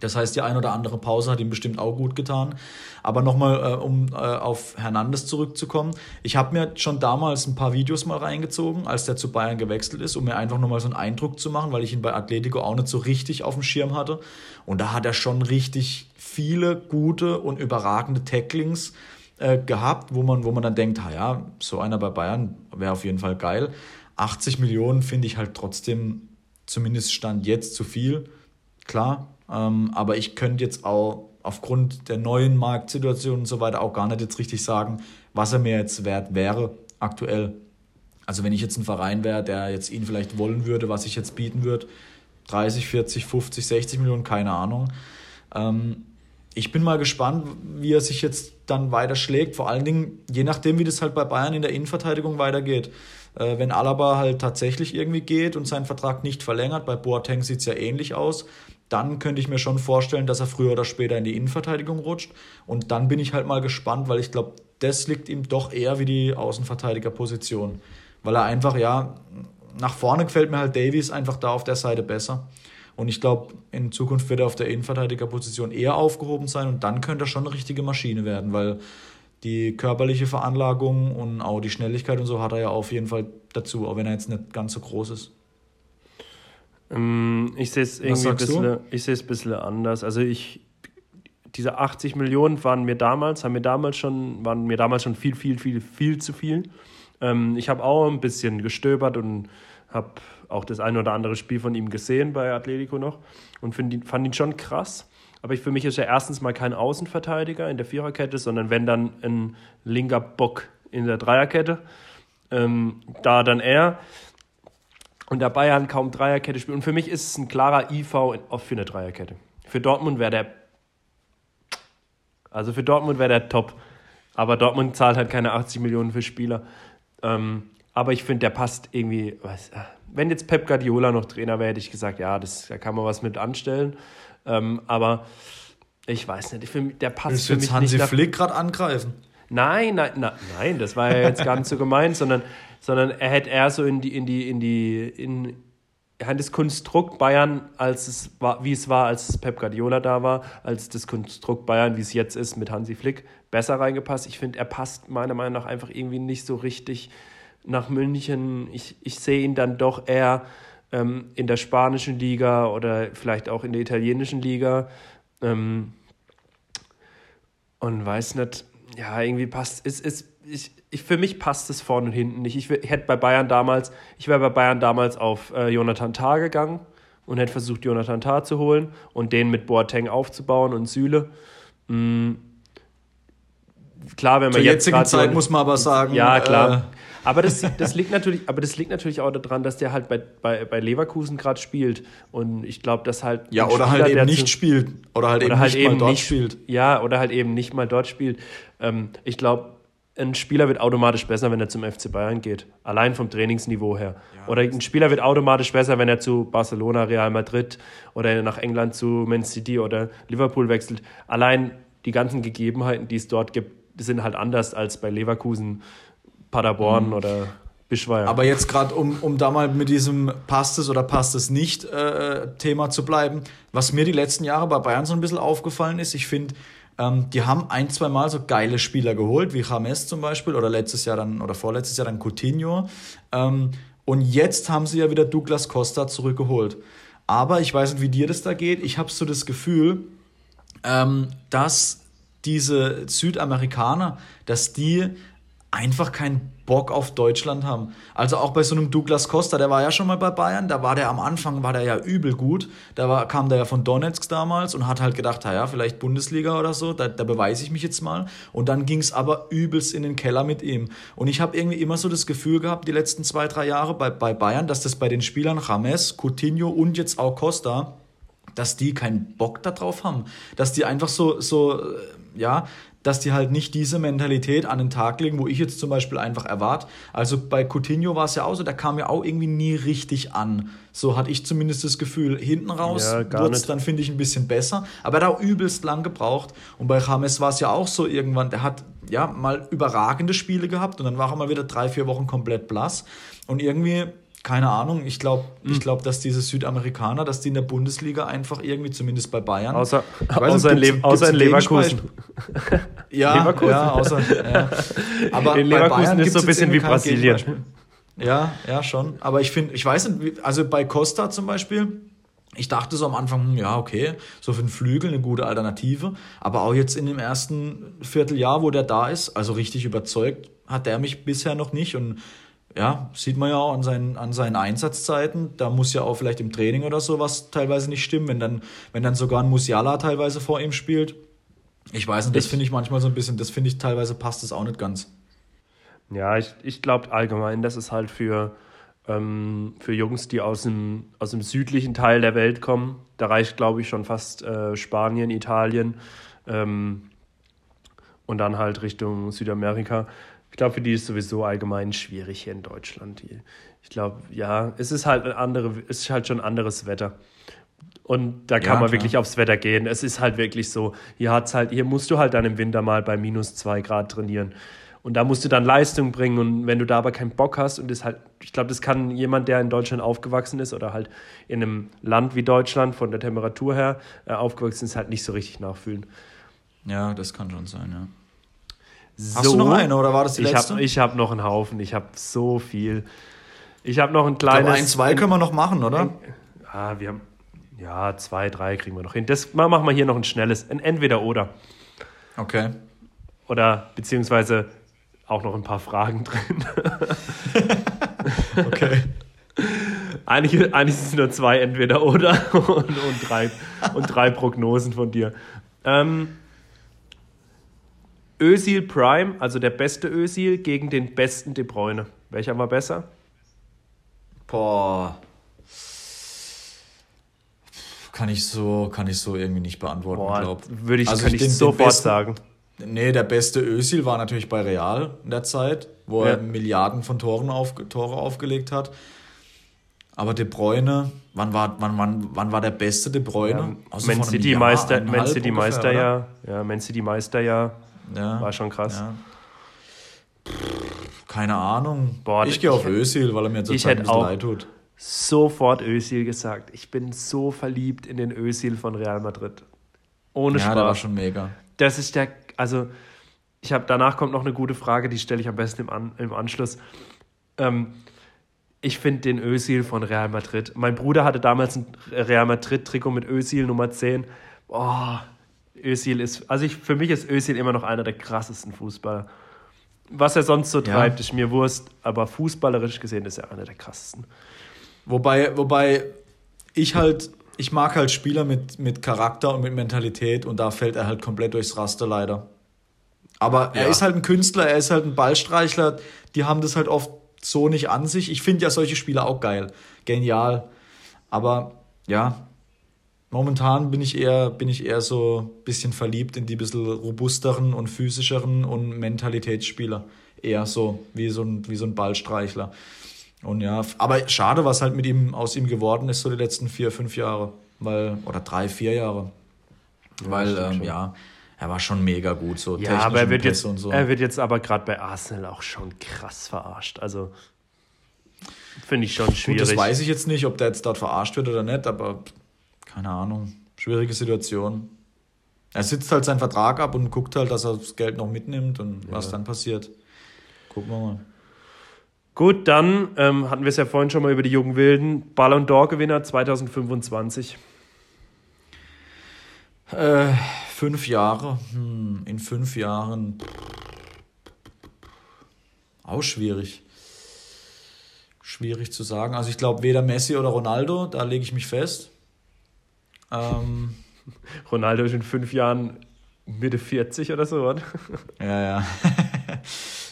Das heißt, die ein oder andere Pause hat ihm bestimmt auch gut getan. Aber nochmal, äh, um äh, auf Hernandez zurückzukommen. Ich habe mir schon damals ein paar Videos mal reingezogen, als der zu Bayern gewechselt ist, um mir einfach nochmal so einen Eindruck zu machen, weil ich ihn bei Atletico auch nicht so richtig auf dem Schirm hatte. Und da hat er schon richtig viele gute und überragende Tacklings äh, gehabt, wo man, wo man dann denkt, ja, so einer bei Bayern wäre auf jeden Fall geil. 80 Millionen finde ich halt trotzdem, zumindest Stand jetzt, zu viel. Klar, ähm, aber ich könnte jetzt auch aufgrund der neuen Marktsituation und so weiter auch gar nicht jetzt richtig sagen, was er mir jetzt wert wäre aktuell. Also wenn ich jetzt ein Verein wäre, der jetzt ihn vielleicht wollen würde, was ich jetzt bieten würde, 30, 40, 50, 60 Millionen, keine Ahnung. Ähm, ich bin mal gespannt, wie er sich jetzt dann weiter schlägt. Vor allen Dingen, je nachdem, wie das halt bei Bayern in der Innenverteidigung weitergeht. Äh, wenn Alaba halt tatsächlich irgendwie geht und seinen Vertrag nicht verlängert, bei Boateng sieht es ja ähnlich aus, dann könnte ich mir schon vorstellen, dass er früher oder später in die Innenverteidigung rutscht. Und dann bin ich halt mal gespannt, weil ich glaube, das liegt ihm doch eher wie die Außenverteidigerposition. Weil er einfach, ja, nach vorne gefällt mir halt Davies einfach da auf der Seite besser. Und ich glaube, in Zukunft wird er auf der Innenverteidigerposition eher aufgehoben sein und dann könnte er schon eine richtige Maschine werden, weil die körperliche Veranlagung und auch die Schnelligkeit und so hat er ja auf jeden Fall dazu, auch wenn er jetzt nicht ganz so groß ist. Ähm, ich sehe es irgendwie ein bisschen, ich sehe es ein bisschen anders. Also ich, diese 80 Millionen waren mir damals, haben mir damals schon, waren mir damals schon viel, viel, viel, viel zu viel. Ähm, ich habe auch ein bisschen gestöbert und habe auch das ein oder andere Spiel von ihm gesehen bei Atletico noch und find, fand ihn schon krass. Aber ich, für mich ist er erstens mal kein Außenverteidiger in der Viererkette, sondern wenn dann ein linker Bock in der Dreierkette. Ähm, da dann er. Und da Bayern kaum Dreierkette spielt. Und für mich ist es ein klarer IV für eine Dreierkette. Für Dortmund wäre der. Also für Dortmund wäre der top. Aber Dortmund zahlt halt keine 80 Millionen für Spieler. Ähm, aber ich finde, der passt irgendwie. Was, wenn jetzt Pep Guardiola noch Trainer wäre, hätte ich gesagt, ja, das, da kann man was mit anstellen. Ähm, aber ich weiß nicht, find, der passt Willst für mich jetzt Hansi nicht. Flick gerade angreifen? Nein, nein, nein, nein, das war ja jetzt gar nicht so gemeint, sondern, sondern er hätte eher so in die, in die, in die, in, er das Konstrukt Bayern, als es war, wie es war, als Pep Guardiola da war, als das Konstrukt Bayern, wie es jetzt ist, mit Hansi Flick, besser reingepasst. Ich finde, er passt meiner Meinung nach einfach irgendwie nicht so richtig nach München. Ich, ich sehe ihn dann doch eher ähm, in der spanischen Liga oder vielleicht auch in der italienischen Liga. Ähm, und weiß nicht, ja, irgendwie passt, ist, ist, ich, ich, für mich passt es vorne und hinten nicht. Ich, ich hätte bei Bayern damals, ich wäre bei Bayern damals auf äh, Jonathan Tah gegangen und hätte versucht, Jonathan Tah zu holen und den mit Boateng aufzubauen und Süle. Mhm. Klar, wenn man Zur jetzt jetzigen Zeit muss man aber sagen, ja klar. Äh, aber das, [LAUGHS] das liegt natürlich, aber das liegt natürlich auch daran, dass der halt bei, bei, bei Leverkusen gerade spielt. Und ich glaube, dass halt. Ja, oder Spieler, halt eben nicht spielt. Oder halt oder eben halt nicht eben mal dort nicht, spielt. Ja, oder halt eben nicht mal dort spielt. Ähm, ich glaube, ein Spieler wird automatisch besser, wenn er zum FC Bayern geht. Allein vom Trainingsniveau her. Ja, oder ein Spieler wird automatisch besser, wenn er zu Barcelona, Real Madrid oder nach England zu Man City oder Liverpool wechselt. Allein die ganzen Gegebenheiten, die es dort gibt, sind halt anders als bei Leverkusen, Paderborn mhm. oder Bischweier. Aber jetzt gerade, um, um da mal mit diesem passt es oder passt es nicht äh, Thema zu bleiben, was mir die letzten Jahre bei Bayern so ein bisschen aufgefallen ist, ich finde, ähm, die haben ein, zwei Mal so geile Spieler geholt, wie James zum Beispiel oder letztes Jahr dann oder vorletztes Jahr dann Coutinho. Ähm, und jetzt haben sie ja wieder Douglas Costa zurückgeholt. Aber ich weiß nicht, wie dir das da geht. Ich habe so das Gefühl, ähm, dass diese Südamerikaner, dass die einfach keinen Bock auf Deutschland haben. Also auch bei so einem Douglas Costa, der war ja schon mal bei Bayern, da war der am Anfang, war der ja übel gut. Da war, kam der ja von Donetsk damals und hat halt gedacht, ja, vielleicht Bundesliga oder so, da, da beweise ich mich jetzt mal. Und dann ging es aber übelst in den Keller mit ihm. Und ich habe irgendwie immer so das Gefühl gehabt, die letzten zwei, drei Jahre bei, bei Bayern, dass das bei den Spielern James, Coutinho und jetzt auch Costa, dass die keinen Bock darauf haben. Dass die einfach so, so ja, dass die halt nicht diese Mentalität an den Tag legen, wo ich jetzt zum Beispiel einfach erwarte. Also bei Coutinho war es ja auch so, der kam ja auch irgendwie nie richtig an. So hatte ich zumindest das Gefühl. Hinten raus ja, wurde es dann, finde ich, ein bisschen besser. Aber er hat auch übelst lang gebraucht. Und bei James war es ja auch so irgendwann, der hat ja mal überragende Spiele gehabt und dann war er mal wieder drei, vier Wochen komplett blass. Und irgendwie keine Ahnung, ich glaube, mhm. glaub, dass diese Südamerikaner, dass die in der Bundesliga einfach irgendwie, zumindest bei Bayern. Außer, [LAUGHS] außer, in, Le außer in Leverkusen. [LAUGHS] ja, [LAUGHS] Leverkusen. ja, außer. Ja. Aber in Leverkusen ist so ein bisschen wie Brasilien. Ja, ja, schon. Aber ich finde, ich weiß nicht, also bei Costa zum Beispiel, ich dachte so am Anfang, hm, ja, okay, so für den Flügel eine gute Alternative. Aber auch jetzt in dem ersten Vierteljahr, wo der da ist, also richtig überzeugt, hat der mich bisher noch nicht. Und ja, sieht man ja auch an seinen, an seinen Einsatzzeiten. Da muss ja auch vielleicht im Training oder so was teilweise nicht stimmen, wenn dann, wenn dann sogar ein Musiala teilweise vor ihm spielt. Ich weiß nicht, das finde ich manchmal so ein bisschen, das finde ich teilweise passt es auch nicht ganz. Ja, ich, ich glaube allgemein, das ist halt für, ähm, für Jungs, die aus dem, aus dem südlichen Teil der Welt kommen. Da reicht, glaube ich, schon fast äh, Spanien, Italien ähm, und dann halt Richtung Südamerika ich glaube, für die ist sowieso allgemein schwierig hier in Deutschland. Ich glaube, ja, es ist halt ein andere, es ist halt schon anderes Wetter. Und da kann ja, man klar. wirklich aufs Wetter gehen. Es ist halt wirklich so, hier hat's halt, hier musst du halt dann im Winter mal bei minus zwei Grad trainieren. Und da musst du dann Leistung bringen. Und wenn du da aber keinen Bock hast und das halt, ich glaube, das kann jemand, der in Deutschland aufgewachsen ist oder halt in einem Land wie Deutschland von der Temperatur her äh, aufgewachsen ist, halt nicht so richtig nachfühlen. Ja, das kann schon sein, ja. So, Hast du noch eine oder war das die ich letzte? Hab, ich habe noch einen Haufen. Ich habe so viel. Ich habe noch ein kleines. Glaube, ein, zwei können wir noch machen, oder? ja, wir haben. Ja, zwei, drei kriegen wir noch hin. Das machen wir hier noch ein schnelles. Ein Entweder-Oder. Okay. Oder beziehungsweise auch noch ein paar Fragen drin. [LAUGHS] okay. Eigentlich, eigentlich sind es nur zwei, entweder oder [LAUGHS] und, und, drei, und drei Prognosen von dir. Ähm, Özil Prime, also der beste Özil gegen den besten De Bruyne. Welcher war besser? Boah. Kann ich so, kann ich so irgendwie nicht beantworten, Boah, Würde ich, also ich, den, sofort den besten, sagen. Nee, der beste Özil war natürlich bei Real in der Zeit, wo ja. er Milliarden von Toren auf, Tore aufgelegt hat. Aber De Bruyne, wann war, wann, wann, wann war der beste De Bruyne? Ja, also Man City Jahr, Meister, Man City Meister ja. Ja, Man City Meister ja. Ja. War schon krass. Ja. Keine Ahnung. Boah, ich gehe auf Özil, weil er mir zurzeit ein bisschen leid tut sofort Özil gesagt. Ich bin so verliebt in den Özil von Real Madrid. Ohne ja, Spaß. der war schon mega. Das ist der, also ich habe danach kommt noch eine gute Frage, die stelle ich am besten im, An, im Anschluss. Ähm, ich finde den Özil von Real Madrid. Mein Bruder hatte damals ein Real Madrid Trikot mit Özil Nummer 10. Boah, Özil ist, also ich, für mich ist Özil immer noch einer der krassesten Fußballer. Was er sonst so treibt, ja. ist mir Wurst, aber fußballerisch gesehen ist er einer der krassesten. Wobei, wobei ich halt, ich mag halt Spieler mit, mit Charakter und mit Mentalität und da fällt er halt komplett durchs Raster leider. Aber ja. er ist halt ein Künstler, er ist halt ein Ballstreichler, die haben das halt oft so nicht an sich. Ich finde ja solche Spieler auch geil, genial. Aber ja, momentan bin ich eher, bin ich eher so ein bisschen verliebt in die bisschen robusteren und physischeren und Mentalitätsspieler. Eher so wie so ein, wie so ein Ballstreichler. Und ja, aber schade, was halt mit ihm aus ihm geworden ist, so die letzten vier, fünf Jahre. Weil, oder drei, vier Jahre. Ja, Weil, ähm, ja, er war schon mega gut, so ja, aber er wird, jetzt, so. er wird jetzt aber gerade bei Arsenal auch schon krass verarscht. Also finde ich schon schwierig. Gut, das weiß ich jetzt nicht, ob der jetzt dort verarscht wird oder nicht, aber keine Ahnung. Schwierige Situation. Er sitzt halt seinen Vertrag ab und guckt halt, dass er das Geld noch mitnimmt und ja. was dann passiert. Gucken wir mal. Gut, dann ähm, hatten wir es ja vorhin schon mal über die jungen Wilden. Ballon d'Or-Gewinner 2025. Äh, fünf Jahre. Hm, in fünf Jahren. Auch schwierig. Schwierig zu sagen. Also ich glaube weder Messi oder Ronaldo, da lege ich mich fest. Ähm, [LAUGHS] Ronaldo ist in fünf Jahren Mitte 40 oder so, oder? Ja, ja.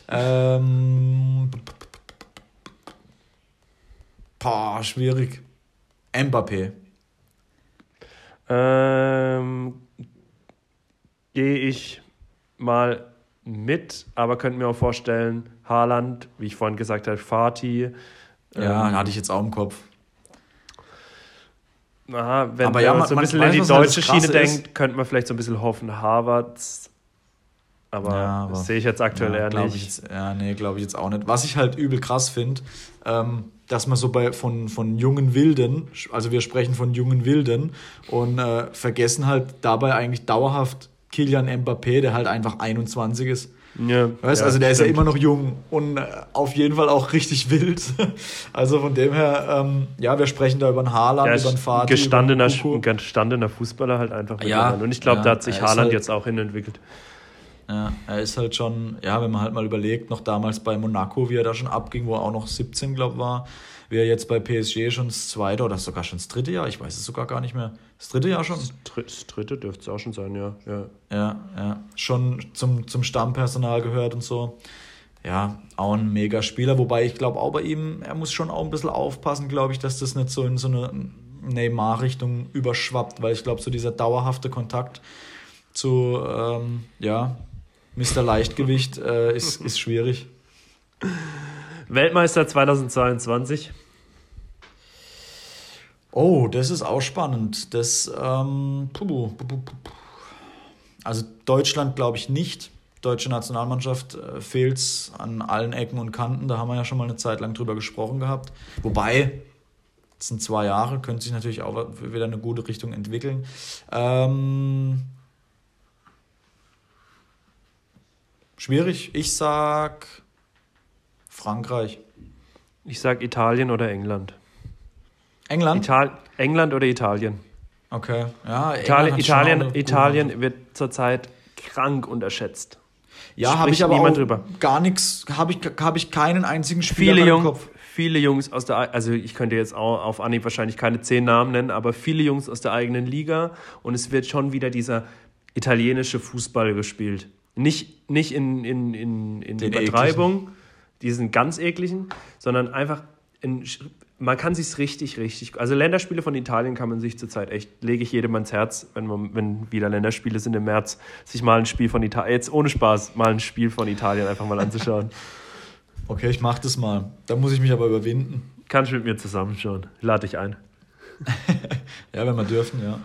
[LAUGHS] ähm, Boah, schwierig. Mbappé. Ähm, Gehe ich mal mit, aber könnte mir auch vorstellen, Haaland, wie ich vorhin gesagt habe, Fatih. Ja, ähm, hatte ich jetzt auch im Kopf. Aha, wenn aber man ja, man, so ein bisschen in die deutsche Schiene denkt, könnte man vielleicht so ein bisschen hoffen, Harvards. Aber, ja, aber das sehe ich jetzt aktuell ja, eher nicht. Jetzt, ja, nee, glaube ich jetzt auch nicht. Was ich halt übel krass finde, ähm, dass man so bei von, von jungen Wilden, also wir sprechen von jungen Wilden und äh, vergessen halt dabei eigentlich dauerhaft Kilian Mbappé, der halt einfach 21 ist. Ja, weißt, ja, also der stimmt. ist ja immer noch jung und auf jeden Fall auch richtig wild. [LAUGHS] Also von dem her, ähm, ja, wir sprechen da über einen Haaland, über einen Vater. Gestandener, ein gestandener Fußballer halt einfach. Ja, und ich glaube, ja, da hat sich Haaland halt, jetzt auch hinentwickelt. Ja, er ist halt schon, ja, wenn man halt mal überlegt, noch damals bei Monaco, wie er da schon abging, wo er auch noch 17, glaube ich, war, er jetzt bei PSG schon das zweite oder sogar schon das dritte Jahr, ich weiß es sogar gar nicht mehr. Das dritte Jahr schon? Das dritte dürfte es auch schon sein, ja. Ja, ja, ja. Schon zum, zum Stammpersonal gehört und so. Ja, auch ein mega Spieler, wobei ich glaube auch bei ihm, er muss schon auch ein bisschen aufpassen, glaube ich, dass das nicht so in so eine Neymar-Richtung überschwappt, weil ich glaube, so dieser dauerhafte Kontakt zu, ähm, ja, Mr. Leichtgewicht äh, ist, ist schwierig. [LAUGHS] Weltmeister 2022. Oh, das ist auch spannend. Das, ähm, also Deutschland glaube ich nicht. Deutsche Nationalmannschaft äh, fehlt es an allen Ecken und Kanten. Da haben wir ja schon mal eine Zeit lang drüber gesprochen gehabt. Wobei, es sind zwei Jahre, könnte sich natürlich auch wieder eine gute Richtung entwickeln. Ähm, Schwierig. Ich sag Frankreich. Ich sag Italien oder England. England? Ital England oder Italien. Okay. Ja, Italien, Italien, Italien wird zurzeit krank unterschätzt. Ja, habe ich aber auch drüber. gar nichts, habe ich, hab ich keinen einzigen Spieler viele im Kopf. viele Jungs aus der, also ich könnte jetzt auch auf Anhieb wahrscheinlich keine zehn Namen nennen, aber viele Jungs aus der eigenen Liga und es wird schon wieder dieser italienische Fußball gespielt. Nicht, nicht in, in, in, in Den Übertreibung, diesen ganz ekligen, sondern einfach in, man kann sich's richtig, richtig. Also Länderspiele von Italien kann man sich zurzeit echt, lege ich jedem ans Herz, wenn, man, wenn wieder Länderspiele sind im März, sich mal ein Spiel von Italien, jetzt ohne Spaß, mal ein Spiel von Italien einfach mal anzuschauen. [LAUGHS] Okay, ich mach das mal. Da muss ich mich aber überwinden. Kannst du mit mir zusammenschauen. Lade dich ein. [LAUGHS] Ja, wenn wir dürfen, ja.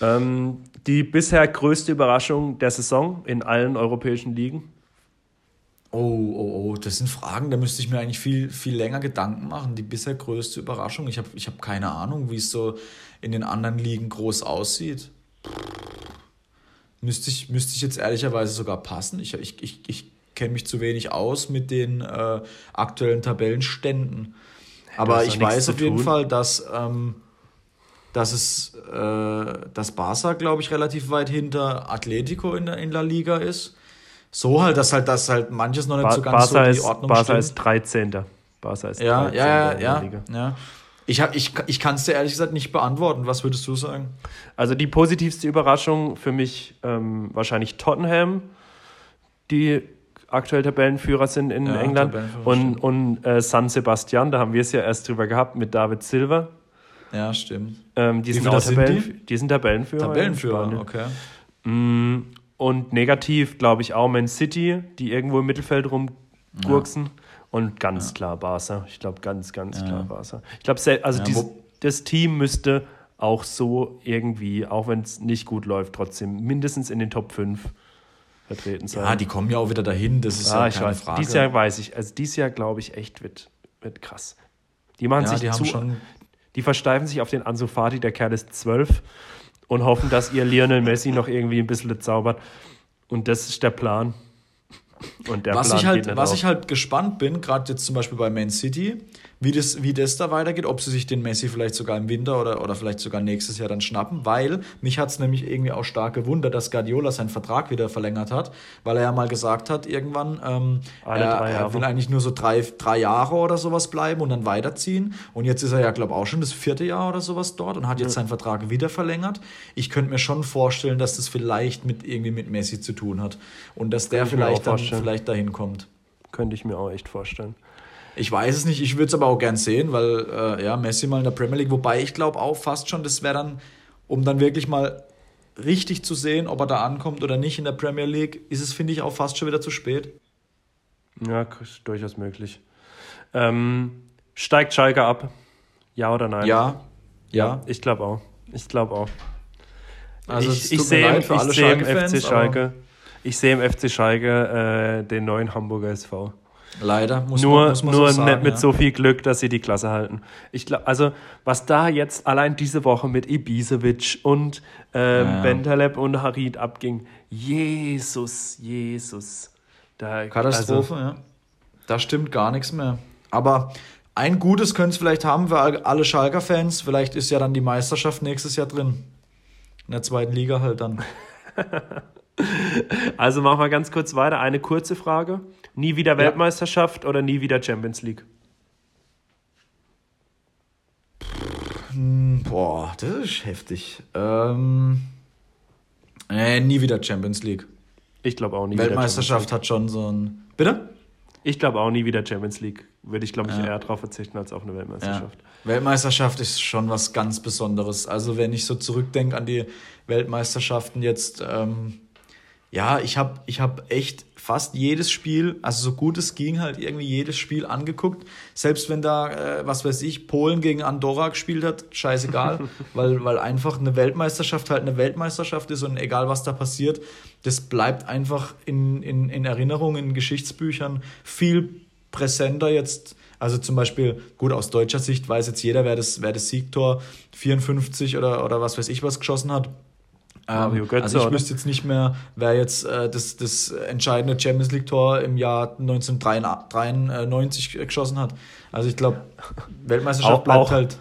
Ähm, die bisher größte Überraschung der Saison in allen europäischen Ligen. Oh, oh, oh, das sind Fragen, da müsste ich mir eigentlich viel, viel länger Gedanken machen. Die bisher größte Überraschung. Ich habe ich hab keine Ahnung, wie es so in den anderen Ligen groß aussieht. Müsste ich, müsste ich jetzt ehrlicherweise sogar passen. Ich, ich, ich, ich kenne mich zu wenig aus mit den äh, aktuellen Tabellenständen. Aber ich weiß auf jeden. Fall, dass, ähm, dass es äh, dass Barca, glaube ich, relativ weit hinter Atletico in der in La Liga ist. So halt, dass halt, dass halt manches noch nicht Ba so ganz Barca, so die ist, Ordnung Barca stimmt. ist 13. Barca ist ja, 13. ja, ja, ja, ja. Ich, hab- ich, ich kann es dir ehrlich gesagt nicht beantworten. Was würdest du sagen? Also die positivste Überraschung für mich ähm, wahrscheinlich Tottenham, die aktuell Tabellenführer sind in Ja, England. Und, und äh, San Sebastian, da haben wir es ja erst drüber gehabt mit David Silva. Ja, stimmt. Ähm, die, sind auch sind Tabellen, die? sind Tabellenführer. Tabellenführer, okay. Und negativ, glaube ich, auch Man City, die irgendwo im Mittelfeld rumgurksen. Und ganz klar Barca. Ich glaube, ganz, ganz klar Barca. Ich glaube, also Ja, dies, wo- das Team müsste auch so irgendwie, auch wenn es nicht gut läuft, trotzdem mindestens in den Top 5 vertreten sein. Ja, die kommen ja auch wieder dahin. Das ist ah, ja ich keine weiß. Frage. Dieses Jahr weiß ich. Also dieses Jahr, glaube ich, echt wird, wird krass. Die machen ja, sich die zu, schon. die versteifen sich auf den Ansu Fati, der Kerl ist 12 und hoffen, dass ihr Lionel Messi noch irgendwie ein bisschen zaubert. Und das ist der Plan. Und der Was, Plan ich halt, was auf. ich halt gespannt bin, gerade jetzt zum Beispiel bei Man City, wie das, wie das da weitergeht, ob sie sich den Messi vielleicht sogar im Winter oder, oder vielleicht sogar nächstes Jahr dann schnappen, weil mich hat es nämlich irgendwie auch stark gewundert, dass Guardiola seinen Vertrag wieder verlängert hat, weil er ja mal gesagt hat, irgendwann, ähm, Alle er, er will eigentlich nur so drei, drei Jahre oder sowas bleiben und dann weiterziehen. Und jetzt ist er ja, glaube ich, auch schon das vierte Jahr oder sowas dort und hat jetzt seinen Vertrag wieder verlängert. Ich könnte mir schon vorstellen, dass das vielleicht mit irgendwie mit Messi zu tun hat und dass der vielleicht dann vielleicht dahin kommt. Könnte ich mir auch echt vorstellen. Ich weiß es nicht, ich würde es aber auch gern sehen, weil äh, ja, Messi mal in der Premier League, wobei ich glaube auch fast schon, das wäre dann, um dann wirklich mal richtig zu sehen, ob er da ankommt oder nicht in der Premier League, ist es, finde ich, auch fast schon wieder zu spät. Ja, durchaus möglich. Ähm, steigt Schalke ab? Ja oder nein? Ja, ja. Ich glaube auch. Ich glaube auch. Also ich, ich sehe im, sehe im FC Schalke. Ich sehe im FC Schalke äh, den neuen Hamburger SV. Leider muss nur man, muss man nur so sagen. nicht mit ja. so viel Glück, dass sie die Klasse halten. Ich glaube, also was da jetzt allein diese Woche mit Ibisevic und ähm, Ja, ja. Bentaleb und Harid abging, Jesus, Jesus. Da, Katastrophe, Also, ja. Da stimmt gar nichts mehr. Aber ein Gutes können es vielleicht haben für all- alle Schalker-Fans. Vielleicht ist ja dann die Meisterschaft nächstes Jahr drin. In der zweiten Liga halt dann. [LAUGHS] also machen wir ganz kurz weiter. Eine kurze Frage. Nie wieder Weltmeisterschaft oder nie wieder Champions League? Boah, das ist heftig. Ähm, äh, nie wieder Champions League. Ich glaube auch nie Weltmeisterschaft hat schon so ein. Bitte? Ich glaube auch nie wieder Champions League. Würde ich, glaube ich, Ja. eher darauf verzichten als auf eine Ja. Weltmeisterschaft. Weltmeisterschaft ist schon was ganz Besonderes. Also wenn ich so zurückdenke an die Weltmeisterschaften jetzt, ähm, ja, ich habe ich hab echt fast jedes Spiel, also so gut es ging, halt irgendwie jedes Spiel angeguckt. Selbst wenn da, äh, was weiß ich, Polen gegen Andorra gespielt hat, scheißegal, [LAUGHS] weil, weil einfach eine Weltmeisterschaft halt eine Weltmeisterschaft ist und egal was da passiert, das bleibt einfach in, in, in Erinnerung, in Geschichtsbüchern viel präsenter jetzt. Also zum Beispiel, gut, aus deutscher Sicht weiß jetzt jeder, wer das, wer das Siegtor 54 oder, oder was weiß ich was geschossen hat. Mario Ähm, Götze, also ich oder? wüsste jetzt nicht mehr, wer jetzt äh, das, das entscheidende Champions League-Tor im Jahr 1993 geschossen hat. Also ich glaube, Weltmeisterschaft Auch- bleibt auch- halt.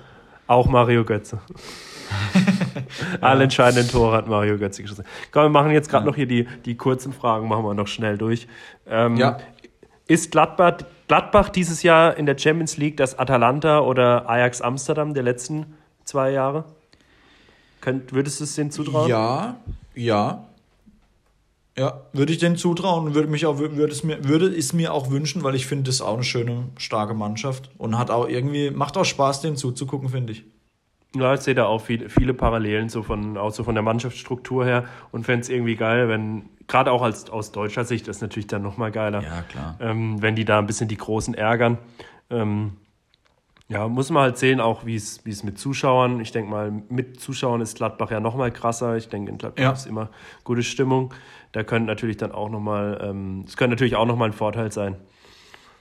Auch Mario Götze. [LAUGHS] Alle entscheidenden Tore hat Mario Götze geschossen. Komm, wir machen jetzt gerade noch hier die, die kurzen Fragen, machen wir noch schnell durch. Ähm, Ja. Ist Gladbach, Gladbach dieses Jahr in der Champions League das Atalanta oder Ajax Amsterdam der letzten zwei Jahre? Könnt, würdest du es denen zutrauen? Ja, ja. Ja, würde ich denen zutrauen und würde mich auch würde es mir würde es mir auch wünschen, weil ich finde das auch eine schöne starke Mannschaft und hat auch irgendwie macht auch Spaß denen zuzugucken, finde ich. Ja, ich sehe da auch viel, viele Parallelen so von auch so von der Mannschaftsstruktur her und fände es irgendwie geil, wenn gerade auch als aus deutscher Sicht ist natürlich dann nochmal geiler. Ja, klar. Ähm, wenn die da ein bisschen die Großen ärgern. Ähm, ja, muss man halt sehen, auch wie es wie es mit Zuschauern. Ich denke mal, mit Zuschauern ist Gladbach ja nochmal krasser. Ich denke, in Gladbach ja. ist immer gute Stimmung. Da könnte natürlich dann auch nochmal, ähm, es könnte natürlich auch nochmal ein Vorteil sein.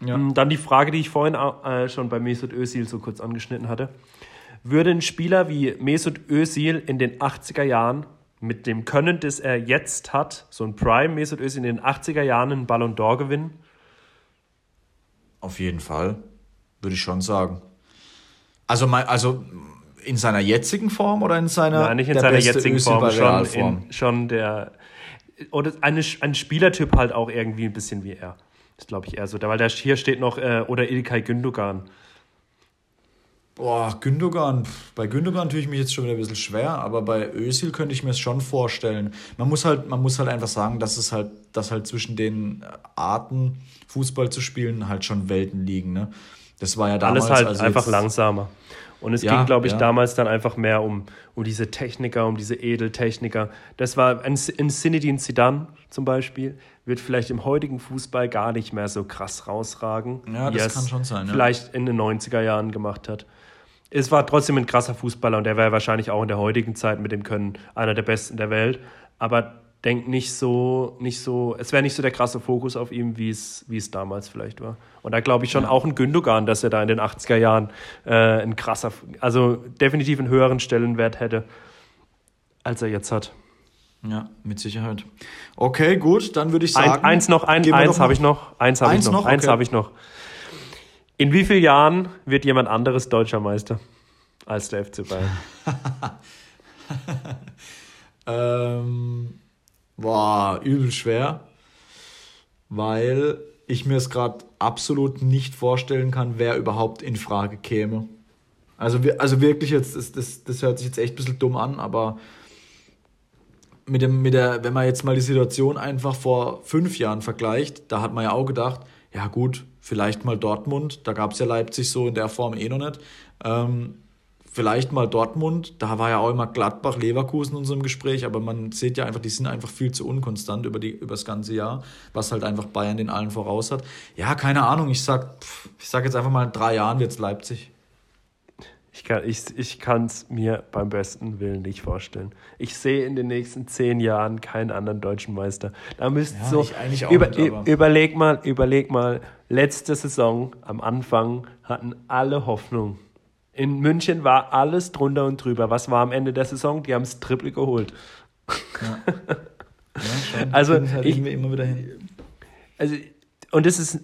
Ja. Ähm, dann die Frage, die ich vorhin äh, schon bei Mesut Özil so kurz angeschnitten hatte. Würde ein Spieler wie Mesut Özil in den 80er Jahren mit dem Können, das er jetzt hat, so ein Prime Mesut Özil in den 80er Jahren einen Ballon d'Or gewinnen? Auf jeden Fall, würde ich schon sagen. Also, mein, also in seiner jetzigen Form oder in seiner Nein, nicht in seiner jetzigen Form, schon, in, schon der oder eine, ein Spielertyp halt auch irgendwie ein bisschen wie er. Das glaube ich eher so. Weil da hier steht noch, äh, oder Ilkay Gündogan. Boah, Gündogan, bei Gündogan tue ich mich jetzt schon wieder ein bisschen schwer, aber bei Özil könnte ich mir es schon vorstellen. Man muss halt, man muss halt einfach sagen, dass es halt, dass halt zwischen den Arten, Fußball zu spielen, halt schon Welten liegen. Ne? Das war ja damals. Alles halt also einfach langsamer. Und es ja, ging, glaube ich, ja. damals dann einfach mehr um, um diese Techniker, um diese Edeltechniker. Das war ein, ein Zinedine Zidane zum Beispiel, wird vielleicht im heutigen Fußball gar nicht mehr so krass rausragen, ja, das kann schon sein, ja. vielleicht in den 90er Jahren gemacht hat. Es war trotzdem ein krasser Fußballer und der wäre wahrscheinlich auch in der heutigen Zeit mit dem Können einer der besten der Welt. Aber denkt nicht so, nicht so, es wäre nicht so der krasse Fokus auf ihm, wie es, wie es damals vielleicht war. Und da glaube ich schon ja. auch ein Gündogan, dass er da in den 80er Jahren äh, ein krasser, also definitiv einen höheren Stellenwert hätte, als er jetzt hat. Ja, mit Sicherheit. Okay, gut, dann würde ich sagen. Ein, eins noch, ein, eins habe ich noch, eins habe ich noch, noch? eins okay. habe ich noch. In wie vielen Jahren wird jemand anderes deutscher Meister als der FC Bayern? [LAUGHS] ähm, Boah, übel schwer, weil ich mir es gerade absolut nicht vorstellen kann, wer überhaupt in Frage käme. Also, also wirklich, jetzt, das, das, das hört sich jetzt echt ein bisschen dumm an, aber mit dem, mit der, wenn man jetzt mal die Situation einfach vor fünf Jahren vergleicht, da hat man ja auch gedacht, ja gut, vielleicht mal Dortmund, da gab es ja Leipzig so in der Form eh noch nicht. Ähm, vielleicht mal Dortmund, da war ja auch immer Gladbach, Leverkusen in unserem Gespräch, aber man sieht ja einfach, die sind einfach viel zu unkonstant über, die, über das ganze Jahr, was halt einfach Bayern den allen voraus hat. Ja, keine Ahnung, ich sag, ich sag jetzt einfach mal, in drei Jahren wird es Leipzig. Ich kann es ich, ich mir beim besten Willen nicht vorstellen. Ich sehe in den nächsten zehn Jahren keinen anderen deutschen Meister. Da müsst ja, so. Über, nicht, überleg mal, überleg mal, letzte Saison am Anfang hatten alle Hoffnung in München war alles drunter und drüber. Was war am Ende der Saison? Die haben es Triple geholt. Ja. ja [LAUGHS] also halt ich, immer wieder hin. Also, und es ist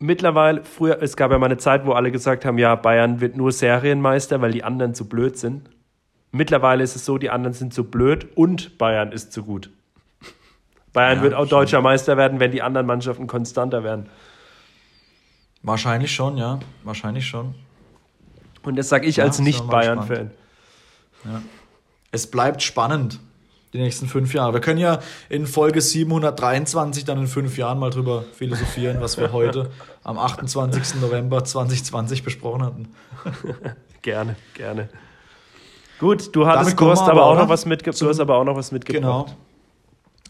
mittlerweile, früher, es gab ja mal eine Zeit, wo alle gesagt haben, ja, Bayern wird nur Serienmeister, weil die anderen zu blöd sind. Mittlerweile ist es so, die anderen sind zu blöd und Bayern ist zu gut. Bayern ja, wird auch schon. deutscher Meister werden, wenn die anderen Mannschaften konstanter werden. Wahrscheinlich schon, ja. Wahrscheinlich schon. Und das sage ich ja, als Nicht-Bayern-Fan. Ja. Es bleibt spannend, die nächsten fünf Jahre. Wir können ja in Folge 723 dann in fünf Jahren mal drüber philosophieren, was wir heute am 28. November 2020 besprochen hatten. [LAUGHS] gerne, gerne. Gut, du hattest, du hast aber, auch noch was mitge du hast aber auch noch was mitgebracht. Genau.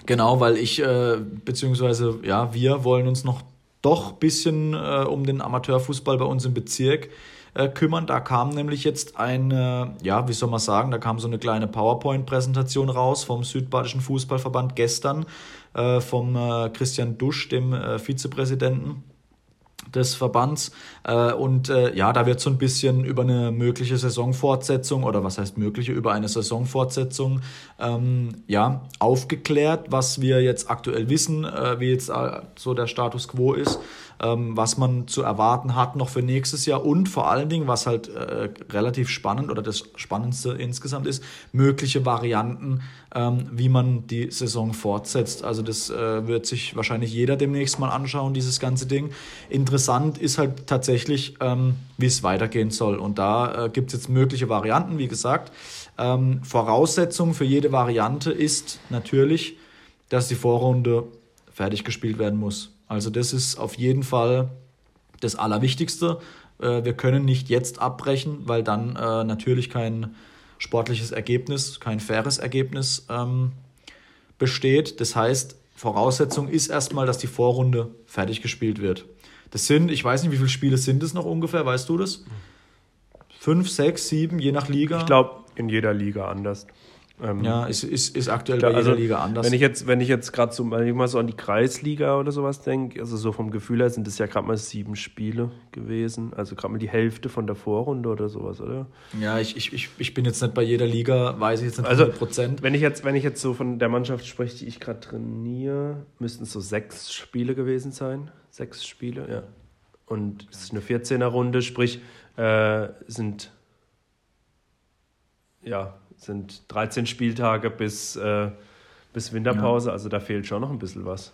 Genau, weil ich, äh, beziehungsweise ja, wir wollen uns noch doch ein bisschen äh, um den Amateurfußball bei uns im Bezirk äh, kümmern. Da kam nämlich jetzt eine, ja, wie soll man sagen, da kam so eine kleine PowerPoint-Präsentation raus vom Südbadischen Fußballverband gestern, äh, vom äh, Christian Dusch, dem äh, Vizepräsidenten des Verbands. Äh, und ja, da wird so ein bisschen über eine mögliche Saisonfortsetzung oder was heißt mögliche, über eine Saisonfortsetzung ähm, ja, aufgeklärt, was wir jetzt aktuell wissen, wie jetzt so der Status quo ist was man zu erwarten hat noch für nächstes Jahr und vor allen Dingen, was halt äh, relativ spannend oder das Spannendste insgesamt ist, mögliche Varianten, ähm, wie man die Saison fortsetzt. Also das äh, wird sich wahrscheinlich jeder demnächst mal anschauen, dieses ganze Ding. Interessant ist halt tatsächlich, ähm, wie es weitergehen soll. Und da äh, gibt es jetzt mögliche Varianten, wie gesagt. Ähm, Voraussetzung für jede Variante ist natürlich, dass die Vorrunde fertig gespielt werden muss. Also das ist auf jeden Fall das Allerwichtigste. Äh, wir können nicht jetzt abbrechen, weil dann äh, natürlich kein sportliches Ergebnis, kein faires Ergebnis ähm, besteht. Das heißt, Voraussetzung ist erstmal, dass die Vorrunde fertig gespielt wird. Das sind, ich weiß nicht, wie viele Spiele sind es noch ungefähr, weißt du das? Fünf, sechs, sieben, je nach Liga? Ich glaube, in jeder Liga anders. Ähm, ja, ist, ist, ist aktuell klar, bei jeder also, Liga anders. Wenn ich jetzt, wenn ich jetzt gerade so, wenn ich mal so an die Kreisliga oder sowas denke, also so vom Gefühl her sind es ja gerade mal sieben Spiele gewesen. Also gerade mal die Hälfte von der Vorrunde oder sowas, oder? Ja, ich, ich, ich, ich bin jetzt nicht bei jeder Liga, weiß ich jetzt nicht also, Prozent. Wenn ich jetzt, wenn ich jetzt so von der Mannschaft spreche, die ich gerade trainiere, müssten es so sechs Spiele gewesen sein. Sechs Spiele, ja. Und es ist eine 14er-Runde, sprich, äh, sind ja, sind 13 Spieltage bis, äh, bis Winterpause, ja. also da fehlt schon noch ein bisschen was.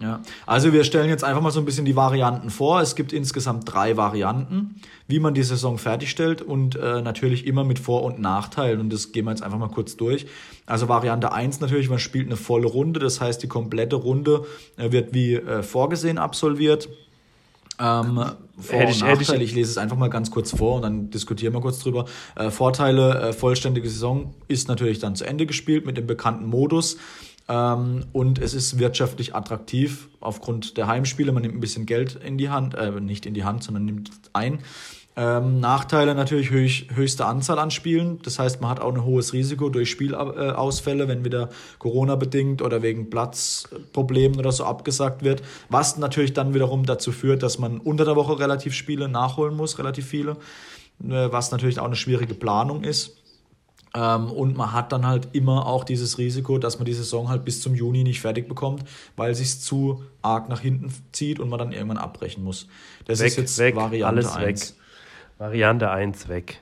Ja, also wir stellen jetzt einfach mal so ein bisschen die Varianten vor. Es gibt insgesamt drei Varianten, wie man die Saison fertigstellt und äh, natürlich immer mit Vor- und Nachteilen. Und das gehen wir jetzt einfach mal kurz durch. Also Variante 1 natürlich, man spielt eine volle Runde, das heißt die komplette Runde äh, wird wie äh, vorgesehen absolviert. Ähm, vor- hätte ich, und Nachteile, ich, ich, lese es einfach mal ganz kurz vor und dann diskutieren wir kurz drüber. Äh, Vorteile, äh, vollständige Saison ist natürlich dann zu Ende gespielt mit dem bekannten Modus. Ähm, und es ist wirtschaftlich attraktiv aufgrund der Heimspiele. Man nimmt ein bisschen Geld in die Hand, äh, nicht in die Hand, sondern nimmt ein. Ähm, Nachteile natürlich höch, höchste Anzahl an Spielen. Das heißt, man hat auch ein hohes Risiko durch Spielausfälle, wenn wieder Corona bedingt oder wegen Platzproblemen oder so abgesagt wird. Was natürlich dann wiederum dazu führt, dass man unter der Woche relativ Spiele nachholen muss, relativ viele. Äh, was natürlich auch eine schwierige Planung ist. Ähm, und man hat dann halt immer auch dieses Risiko, dass man die Saison halt bis zum Juni nicht fertig bekommt, weil sich zu arg nach hinten zieht und man dann irgendwann abbrechen muss. Das weg, ist jetzt weg, Variante alles 1. weg. Variante 1 weg.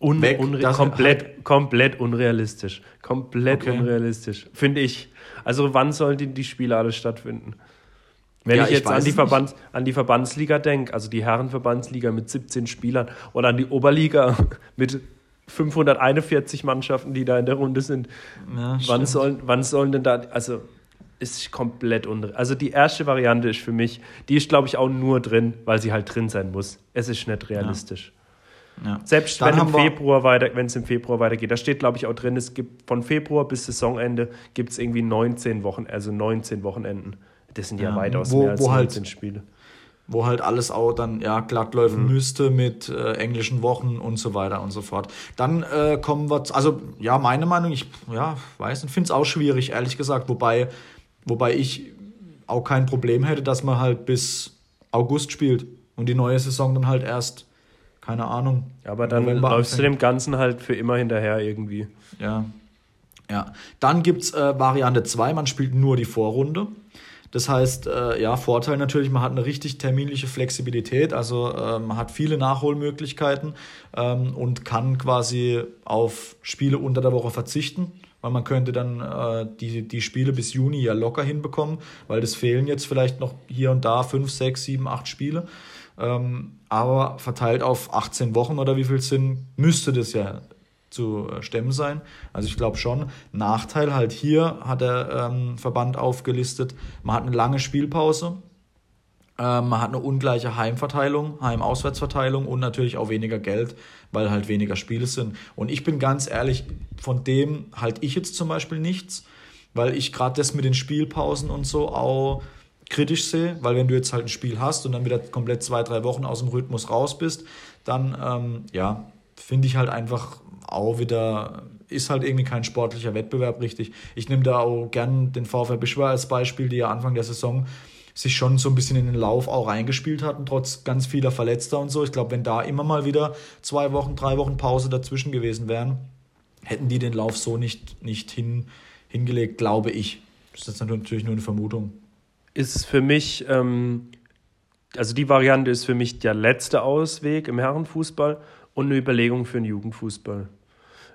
Un weg komplett, halt komplett unrealistisch. Komplett okay. unrealistisch. Finde ich. Also wann sollen die, die Spiele alle stattfinden? Wenn ja, ich jetzt ich an, die Verbands, an die Verbandsliga denke, also die Herrenverbandsliga mit 17 Spielern oder an die Oberliga [LAUGHS] mit 541 Mannschaften, die da in der Runde sind, ja, wann, sollen, wann sollen denn da, also ist komplett unrealistisch. Also die erste Variante ist für mich, die ist glaube ich auch nur drin, weil sie halt drin sein muss. Es ist nicht realistisch. Ja. Ja. Selbst wenn, im Februar weiter, wenn es im Februar weitergeht, da steht glaube ich auch drin, es gibt von Februar bis Saisonende gibt es irgendwie 19 Wochen, also 19 Wochenenden. Das sind ja, ja weitaus wo, mehr als 19 halt, Spiele. Wo halt alles auch dann ja glatt laufen mhm. müsste mit äh, englischen Wochen und so weiter und so fort. Dann äh, kommen wir, also ja, meine Meinung, ich ja, weiß nicht, finde es auch schwierig, ehrlich gesagt, wobei Wobei ich auch kein Problem hätte, dass man halt bis August spielt und die neue Saison dann halt erst, keine Ahnung. Ja, aber dann November läufst anfängt. du dem Ganzen halt für immer hinterher irgendwie. Ja. Ja. Dann gibt es äh, Variante 2, man spielt nur die Vorrunde. Das heißt, äh, ja, Vorteil natürlich, man hat eine richtig terminliche Flexibilität, also äh, man hat viele Nachholmöglichkeiten ähm, und kann quasi auf Spiele unter der Woche verzichten weil man könnte dann äh, die, die Spiele bis Juni ja locker hinbekommen, weil das fehlen jetzt vielleicht noch hier und da fünf, sechs, sieben, acht Spiele. Ähm, aber verteilt auf 18 Wochen oder wie viel sind, müsste das ja zu äh, stemmen sein. Also ich glaube schon. Nachteil halt hier hat der ähm, Verband aufgelistet, man hat eine lange Spielpause. Ähm, man hat eine ungleiche Heimverteilung, Heim-Auswärtsverteilung und natürlich auch weniger Geld, weil halt weniger Spiele sind. Und ich bin ganz ehrlich, von dem halte ich jetzt zum Beispiel nichts, weil ich gerade das mit den Spielpausen und so auch kritisch sehe, weil wenn du jetzt halt ein Spiel hast und dann wieder komplett zwei, drei Wochen aus dem Rhythmus raus bist, dann ähm, ja, finde ich halt einfach auch wieder, ist halt irgendwie kein sportlicher Wettbewerb richtig. Ich nehme da auch gern den VfL Bischwa als Beispiel, die ja Anfang der Saison sich schon so ein bisschen in den Lauf auch reingespielt hatten, trotz ganz vieler Verletzter und so. Ich glaube, wenn da immer mal wieder zwei Wochen, drei Wochen Pause dazwischen gewesen wären, hätten die den Lauf so nicht, nicht hin, hingelegt, glaube ich. Das ist natürlich nur eine Vermutung. Ist für mich, ähm, also die Variante ist für mich der letzte Ausweg im Herrenfußball und eine Überlegung für den Jugendfußball.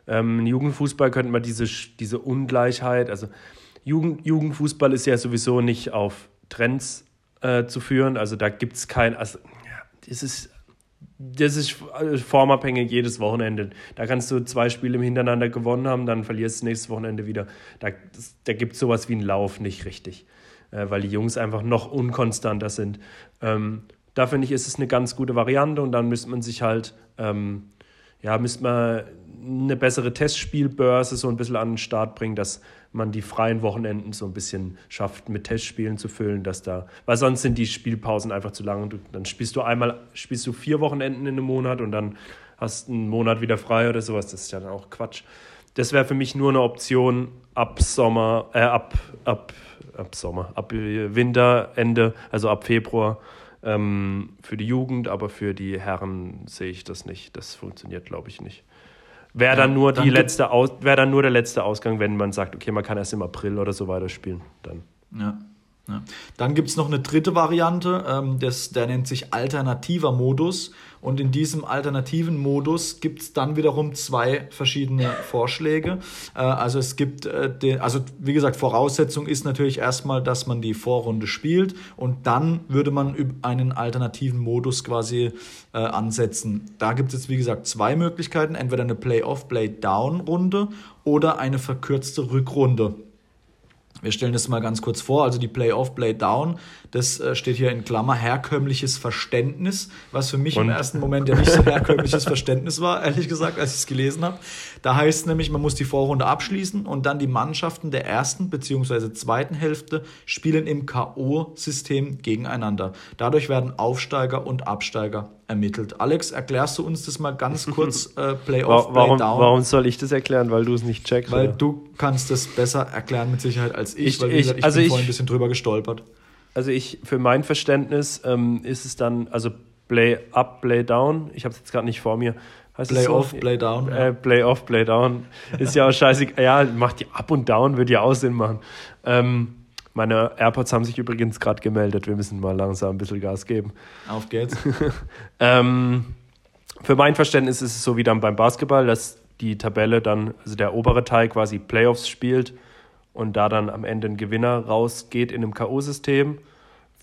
Ähm, Im Jugendfußball könnte man diese, diese Ungleichheit, also Jugend, Jugendfußball ist ja sowieso nicht auf Trends äh, zu führen, also da gibt es kein, also das ist das ist formabhängig jedes Wochenende. Da kannst du zwei Spiele hintereinander gewonnen haben, dann verlierst du nächstes Wochenende wieder. Da, da gibt es sowas wie einen Lauf nicht richtig, äh, weil die Jungs einfach noch unkonstanter sind. Ähm, da finde ich, ist es eine ganz gute Variante und dann müsste man sich halt, ähm, ja, müsste man eine bessere Testspielbörse so ein bisschen an den Start bringen, dass man die freien Wochenenden so ein bisschen schafft, mit Testspielen zu füllen, dass da, weil sonst sind die Spielpausen einfach zu lang. Und dann spielst du einmal, spielst du vier Wochenenden in einem Monat und dann hast einen Monat wieder frei oder sowas. Das ist ja dann auch Quatsch. Das wäre für mich nur eine Option ab Sommer, äh, ab, ab, ab Sommer, ab Winterende, also ab Februar ähm, für die Jugend, aber für die Herren sehe ich das nicht. Das funktioniert, glaube ich, nicht. Wäre dann, nur dann wär dann nur der letzte Ausgang, wenn man sagt, okay, man kann erst im April oder so weiterspielen. Dann. Ja. Ja. Dann gibt es noch eine dritte Variante, ähm, das, der nennt sich alternativer Modus. Und in diesem alternativen Modus gibt es dann wiederum zwei verschiedene Vorschläge. Äh, also es gibt, äh, den, also wie gesagt, Voraussetzung ist natürlich erstmal, dass man die Vorrunde spielt und dann würde man einen alternativen Modus quasi äh, ansetzen. Da gibt es, wie gesagt, zwei Möglichkeiten, entweder eine Play-off, Play-down-Runde oder eine verkürzte Rückrunde. Wir stellen das mal ganz kurz vor, also die Play-Off, Play-Down, das äh, steht hier in Klammer herkömmliches Verständnis, was für mich Und? im ersten Moment ja nicht so herkömmliches Verständnis war, ehrlich gesagt, als ich es gelesen habe. Da heißt nämlich, man muss die Vorrunde abschließen und dann die Mannschaften der ersten bzw. zweiten Hälfte spielen im K.O.-System gegeneinander. Dadurch werden Aufsteiger und Absteiger ermittelt. Alex, erklärst du uns das mal ganz [LAUGHS] kurz, äh, Play-Off, Play-Down? Warum soll ich das erklären? Weil du es nicht checkst? Weil oder? du kannst das besser erklären mit Sicherheit als ich, ich weil ich, ich, also bin ich, vorhin ein bisschen drüber gestolpert. Also ich, für mein Verständnis ähm, ist es dann, also Play Up, Play Down, ich habe es jetzt gerade nicht vor mir. Heißt play so? Off, Play Down. Äh, play Off, Play Down. Ist ja auch scheiße. Ja, macht die Up und Down, würde ja auch Sinn machen. Ähm, meine AirPods haben sich übrigens gerade gemeldet. Wir müssen mal langsam ein bisschen Gas geben. Auf geht's. [LAUGHS] ähm, für mein Verständnis ist es so wie dann beim Basketball, dass die Tabelle dann, also der obere Teil quasi Playoffs spielt und da dann am Ende ein Gewinner rausgeht in einem K.O.-System.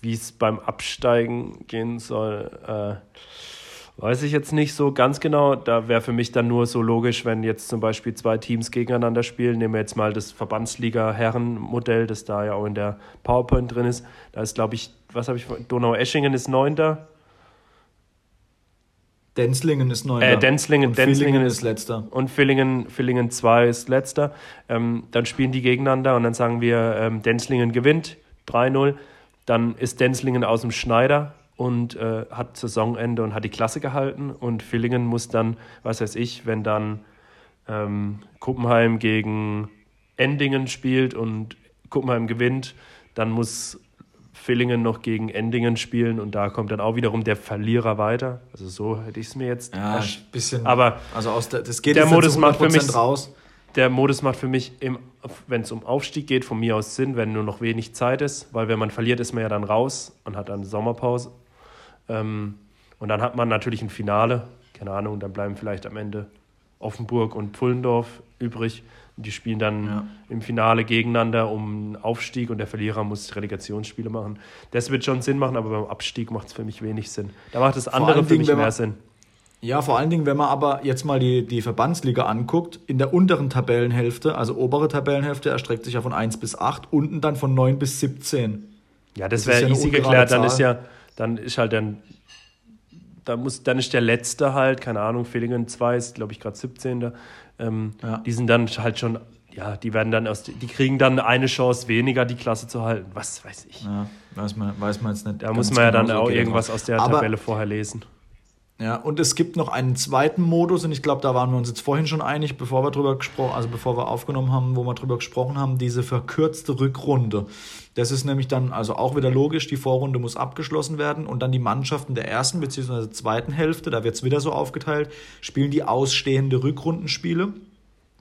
Wie es beim Absteigen gehen soll, äh, weiß ich jetzt nicht so ganz genau. Da wäre für mich dann nur so logisch, wenn jetzt zum Beispiel zwei Teams gegeneinander spielen. Nehmen wir jetzt mal das Verbandsliga-Herren-Modell, das da ja auch in der PowerPoint drin ist. Da ist, glaube ich, was habe ich, Donau-Eschingen ist Neunter. Denzlingen ist Neunter. Äh, Denzlingen, und Denzlingen ist, ist letzter. Und Villingen, Villingen 2 ist letzter. Ähm, dann spielen die gegeneinander und dann sagen wir, ähm, Denzlingen gewinnt 3-0 dann ist Denzlingen aus dem Schneider und äh, hat Saisonende und hat die Klasse gehalten. Und Villingen muss dann, was weiß ich, wenn dann ähm, Kuppenheim gegen Endingen spielt und Kuppenheim gewinnt, dann muss Villingen noch gegen Endingen spielen und da kommt dann auch wiederum der Verlierer weiter. Also so hätte ich es mir jetzt. Ja, ein bisschen. Aber also aus der, das geht der Modus macht für mich raus der Modus macht für mich, wenn es um Aufstieg geht, von mir aus Sinn, wenn nur noch wenig Zeit ist, weil wenn man verliert, ist man ja dann raus und hat dann Sommerpause. Ähm, und dann hat man natürlich ein Finale, keine Ahnung, dann bleiben vielleicht am Ende Offenburg und Pfullendorf übrig. Die spielen dann ja. im Finale gegeneinander um Aufstieg und der Verlierer muss Relegationsspiele machen. Das wird schon Sinn machen, aber beim Abstieg macht es für mich wenig Sinn. Da macht das andere für mich mehr Sinn. Ja, vor allen Dingen, wenn man aber jetzt mal die, die Verbandsliga anguckt, in der unteren Tabellenhälfte, also obere Tabellenhälfte, erstreckt sich ja von 1 bis 8, unten dann von 9 bis 17. Ja, das, das wäre ja easy geklärt. Dann ist ja, dann ist halt dann, da muss, dann ist der letzte halt, keine Ahnung, Villingen 2 ist, glaube ich, gerade 17. Ähm, ja. Die sind dann halt schon, ja, die werden dann aus, die kriegen dann eine Chance weniger, die Klasse zu halten. Was weiß ich. Ja, weiß man, weiß man jetzt nicht. Da muss man ja dann genau auch irgendwas aus der aber Tabelle vorher lesen Ja, und es gibt noch einen zweiten Modus, und ich glaube, da waren wir uns jetzt vorhin schon einig, bevor wir drüber gesprochen, also bevor wir aufgenommen haben, wo wir drüber gesprochen haben, diese verkürzte Rückrunde. Das ist nämlich dann also auch wieder logisch, die Vorrunde muss abgeschlossen werden und dann die Mannschaften der ersten bzw. zweiten Hälfte, da wird es wieder so aufgeteilt, spielen die ausstehende Rückrundenspiele.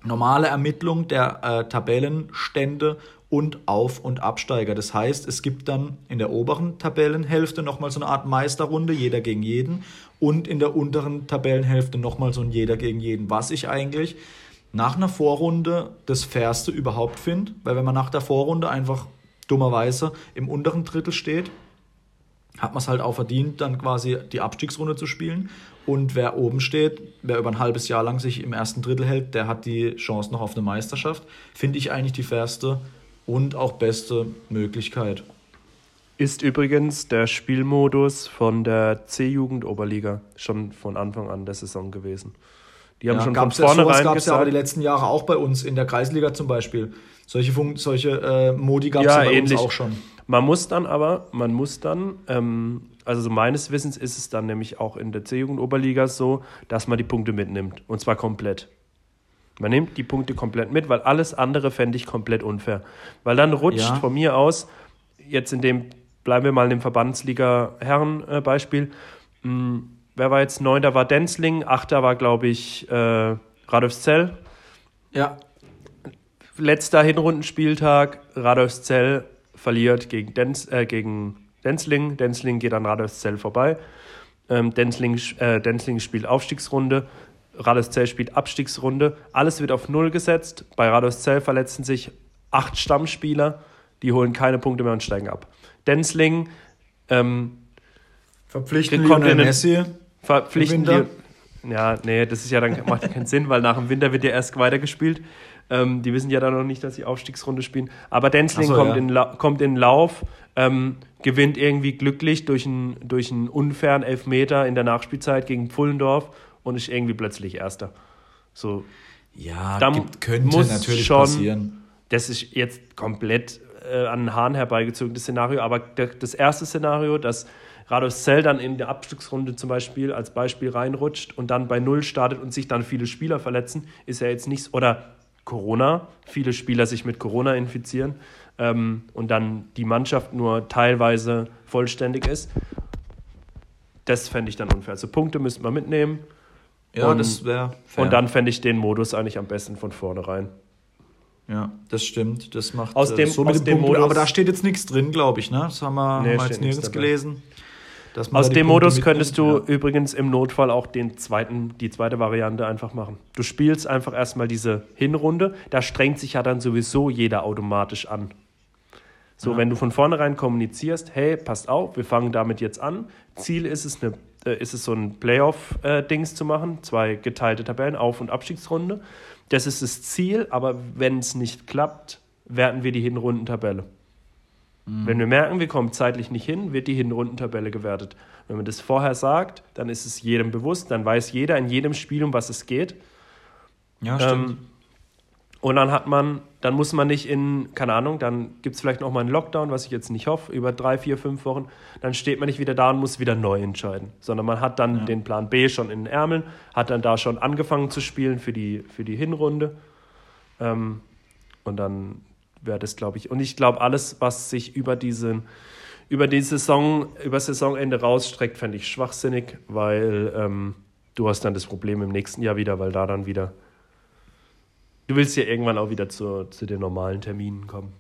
Normale Ermittlung der äh, Tabellenstände und Auf- und Absteiger. Das heißt, es gibt dann in der oberen Tabellenhälfte nochmal so eine Art Meisterrunde, jeder gegen jeden, und in der unteren Tabellenhälfte nochmal so ein jeder gegen jeden, was ich eigentlich nach einer Vorrunde das Fairste überhaupt finde, weil wenn man nach der Vorrunde einfach dummerweise im unteren Drittel steht, hat man es halt auch verdient, dann quasi die Abstiegsrunde zu spielen. Und wer oben steht, wer über ein halbes Jahr lang sich im ersten Drittel hält, der hat die Chance noch auf eine Meisterschaft. Finde ich eigentlich die fairste und auch beste Möglichkeit. Ist übrigens der Spielmodus von der C-Jugend-Oberliga schon von Anfang an der Saison gewesen. Die haben ja, schon von vornherein gab es ja aber die letzten Jahre auch bei uns in der Kreisliga zum Beispiel. Solche, Fun solche äh, Modi gab es ja, ja, bei ähnlich. uns auch schon. Man muss dann aber, man muss dann, ähm, also so meines Wissens ist es dann nämlich auch in der C-Jugend-Oberliga so, dass man die Punkte mitnimmt. Und zwar komplett. Man nimmt die Punkte komplett mit, weil alles andere fände ich komplett unfair. Weil dann rutscht ja. von mir aus, jetzt in dem, bleiben wir mal in dem Verbandsliga-Herren-Beispiel, hm, wer war jetzt neunter war Denzling, achter war, glaube ich, äh, Radolfzell. Ja. Letzter Hinrundenspieltag, Radolfzell verliert gegen, Denz, äh, gegen Denzling. Denzling geht an Radolfzell vorbei. Ähm, Denzling, äh, Denzling spielt Aufstiegsrunde. Radoszell spielt Abstiegsrunde. Alles wird auf Null gesetzt. Bei Radoszell verletzen sich acht Stammspieler. Die holen keine Punkte mehr und steigen ab. Denzling ähm, verpflichten Lionel Messi. Verpflichten die, Ja, nee, das ist ja dann macht keinen Sinn, weil nach dem Winter wird ja erst weitergespielt. Ähm, die wissen ja dann noch nicht, dass sie Aufstiegsrunde spielen. Aber Denzling so, kommt, ja. in kommt in Lauf, ähm, gewinnt irgendwie glücklich durch einen, durch einen unfairen Elfmeter in der Nachspielzeit gegen Pfullendorf und ist irgendwie plötzlich Erster. So. Ja, da gibt, könnte muss natürlich schon, passieren. Das ist jetzt komplett äh, an den Haaren herbeigezogenes Szenario, aber der, das erste Szenario, dass Rados Zell dann in der Abstiegsrunde zum Beispiel als Beispiel reinrutscht und dann bei Null startet und sich dann viele Spieler verletzen, ist ja jetzt nichts. Oder Corona, viele Spieler sich mit Corona infizieren ähm, und dann die Mannschaft nur teilweise vollständig ist. Das fände ich dann unfair. Also Punkte müsste man mitnehmen. Ja, und, das wäre Und dann fände ich den Modus eigentlich am besten von vornherein. Ja, das stimmt. Das macht aus dem, so aus dem Modus. Aber da steht jetzt nichts drin, glaube ich. Ne? Das haben wir, nee, haben wir jetzt nirgends gelesen. Aus dem Modus könntest du ja. übrigens im Notfall auch den zweiten, die zweite Variante einfach machen. Du spielst einfach erstmal diese Hinrunde. Da strengt sich ja dann sowieso jeder automatisch an. So, ja. wenn du von vornherein kommunizierst, hey, passt auf, wir fangen damit jetzt an. Ziel ist es, eine äh, ist es so ein Playoff-Dings zu machen, zwei geteilte Tabellen, Auf- und Abstiegsrunde. Das ist das Ziel, aber wenn es nicht klappt, werten wir die Hinrundentabelle. Mhm. Wenn wir merken, wir kommen zeitlich nicht hin, wird die Hinrundentabelle gewertet. Wenn man das vorher sagt, dann ist es jedem bewusst, dann weiß jeder in jedem Spiel, um was es geht. Ja, stimmt. Ähm, und dann hat man, dann muss man nicht in, keine Ahnung, dann gibt es vielleicht noch mal einen Lockdown, was ich jetzt nicht hoffe, über drei, vier, fünf Wochen. Dann steht man nicht wieder da und muss wieder neu entscheiden, sondern man hat dann ja. den Plan B schon in den Ärmeln, hat dann da schon angefangen zu spielen für die, für die Hinrunde. Ähm, und dann wäre das, glaube ich, und ich glaube, alles, was sich über diesen über die Saison, über Saisonende rausstreckt, fände ich schwachsinnig, weil ähm, du hast dann das Problem im nächsten Jahr wieder, weil da dann wieder Du willst ja irgendwann auch wieder zu, zu den normalen Terminen kommen.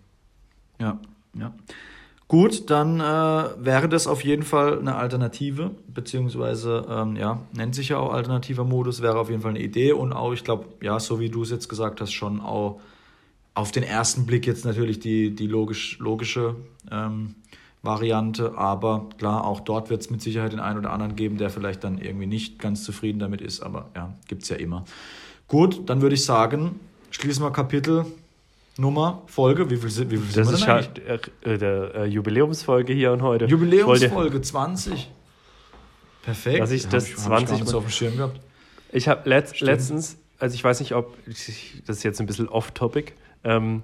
Ja, ja. Gut, dann äh, wäre das auf jeden Fall eine Alternative, beziehungsweise, ähm, ja, nennt sich ja auch alternativer Modus, wäre auf jeden Fall eine Idee und auch, ich glaube, ja, so wie du es jetzt gesagt hast, schon auch auf den ersten Blick jetzt natürlich die, die logisch, logische ähm, Variante, aber klar, auch dort wird es mit Sicherheit den einen oder anderen geben, der vielleicht dann irgendwie nicht ganz zufrieden damit ist, aber ja, gibt es ja immer. Gut, dann würde ich sagen, Schließen wir Kapitel, Nummer, Folge. Wie viel, sind, wie viel das sind wir Das ist halt äh, der äh, Jubiläumsfolge hier und heute. Jubiläumsfolge 20. Perfekt. Was ich das ich, 20 ich auf dem Schirm gehabt. Ich habe letzt, letztens, also ich weiß nicht, ob das ist jetzt ein bisschen off-topic. Ähm,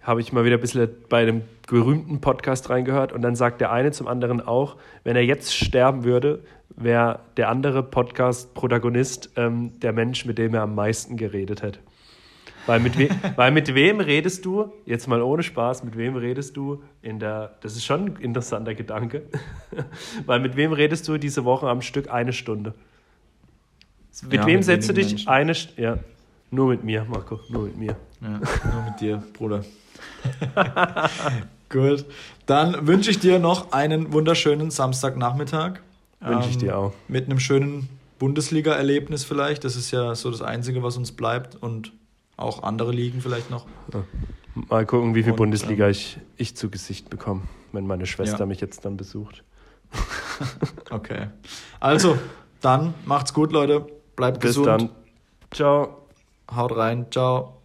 habe ich mal wieder ein bisschen bei einem berühmten Podcast reingehört und dann sagt der eine zum anderen auch, wenn er jetzt sterben würde, wäre der andere Podcast-Protagonist ähm, der Mensch, mit dem er am meisten geredet hat. Weil mit, we weil mit wem redest du, jetzt mal ohne Spaß, mit wem redest du in der, das ist schon ein interessanter Gedanke, [LAUGHS] weil mit wem redest du diese Woche am Stück eine Stunde? Mit ja, wem mit setzt du dich Menschen. eine, ja, nur mit mir, Marco, nur mit mir. Ja, nur mit dir, Bruder. [LAUGHS] Gut, dann wünsche ich dir noch einen wunderschönen Samstagnachmittag. Wünsche ich dir ähm, auch. Mit einem schönen Bundesliga-Erlebnis vielleicht. Das ist ja so das Einzige, was uns bleibt. Und auch andere Ligen vielleicht noch. Ja. Mal gucken, wie viel Und, Bundesliga ähm, ich, ich zu Gesicht bekomme, wenn meine Schwester ja. mich jetzt dann besucht. [LAUGHS] okay. Also, dann macht's gut, Leute. Bleibt Bis gesund. Bis dann. Ciao. Haut rein. Ciao.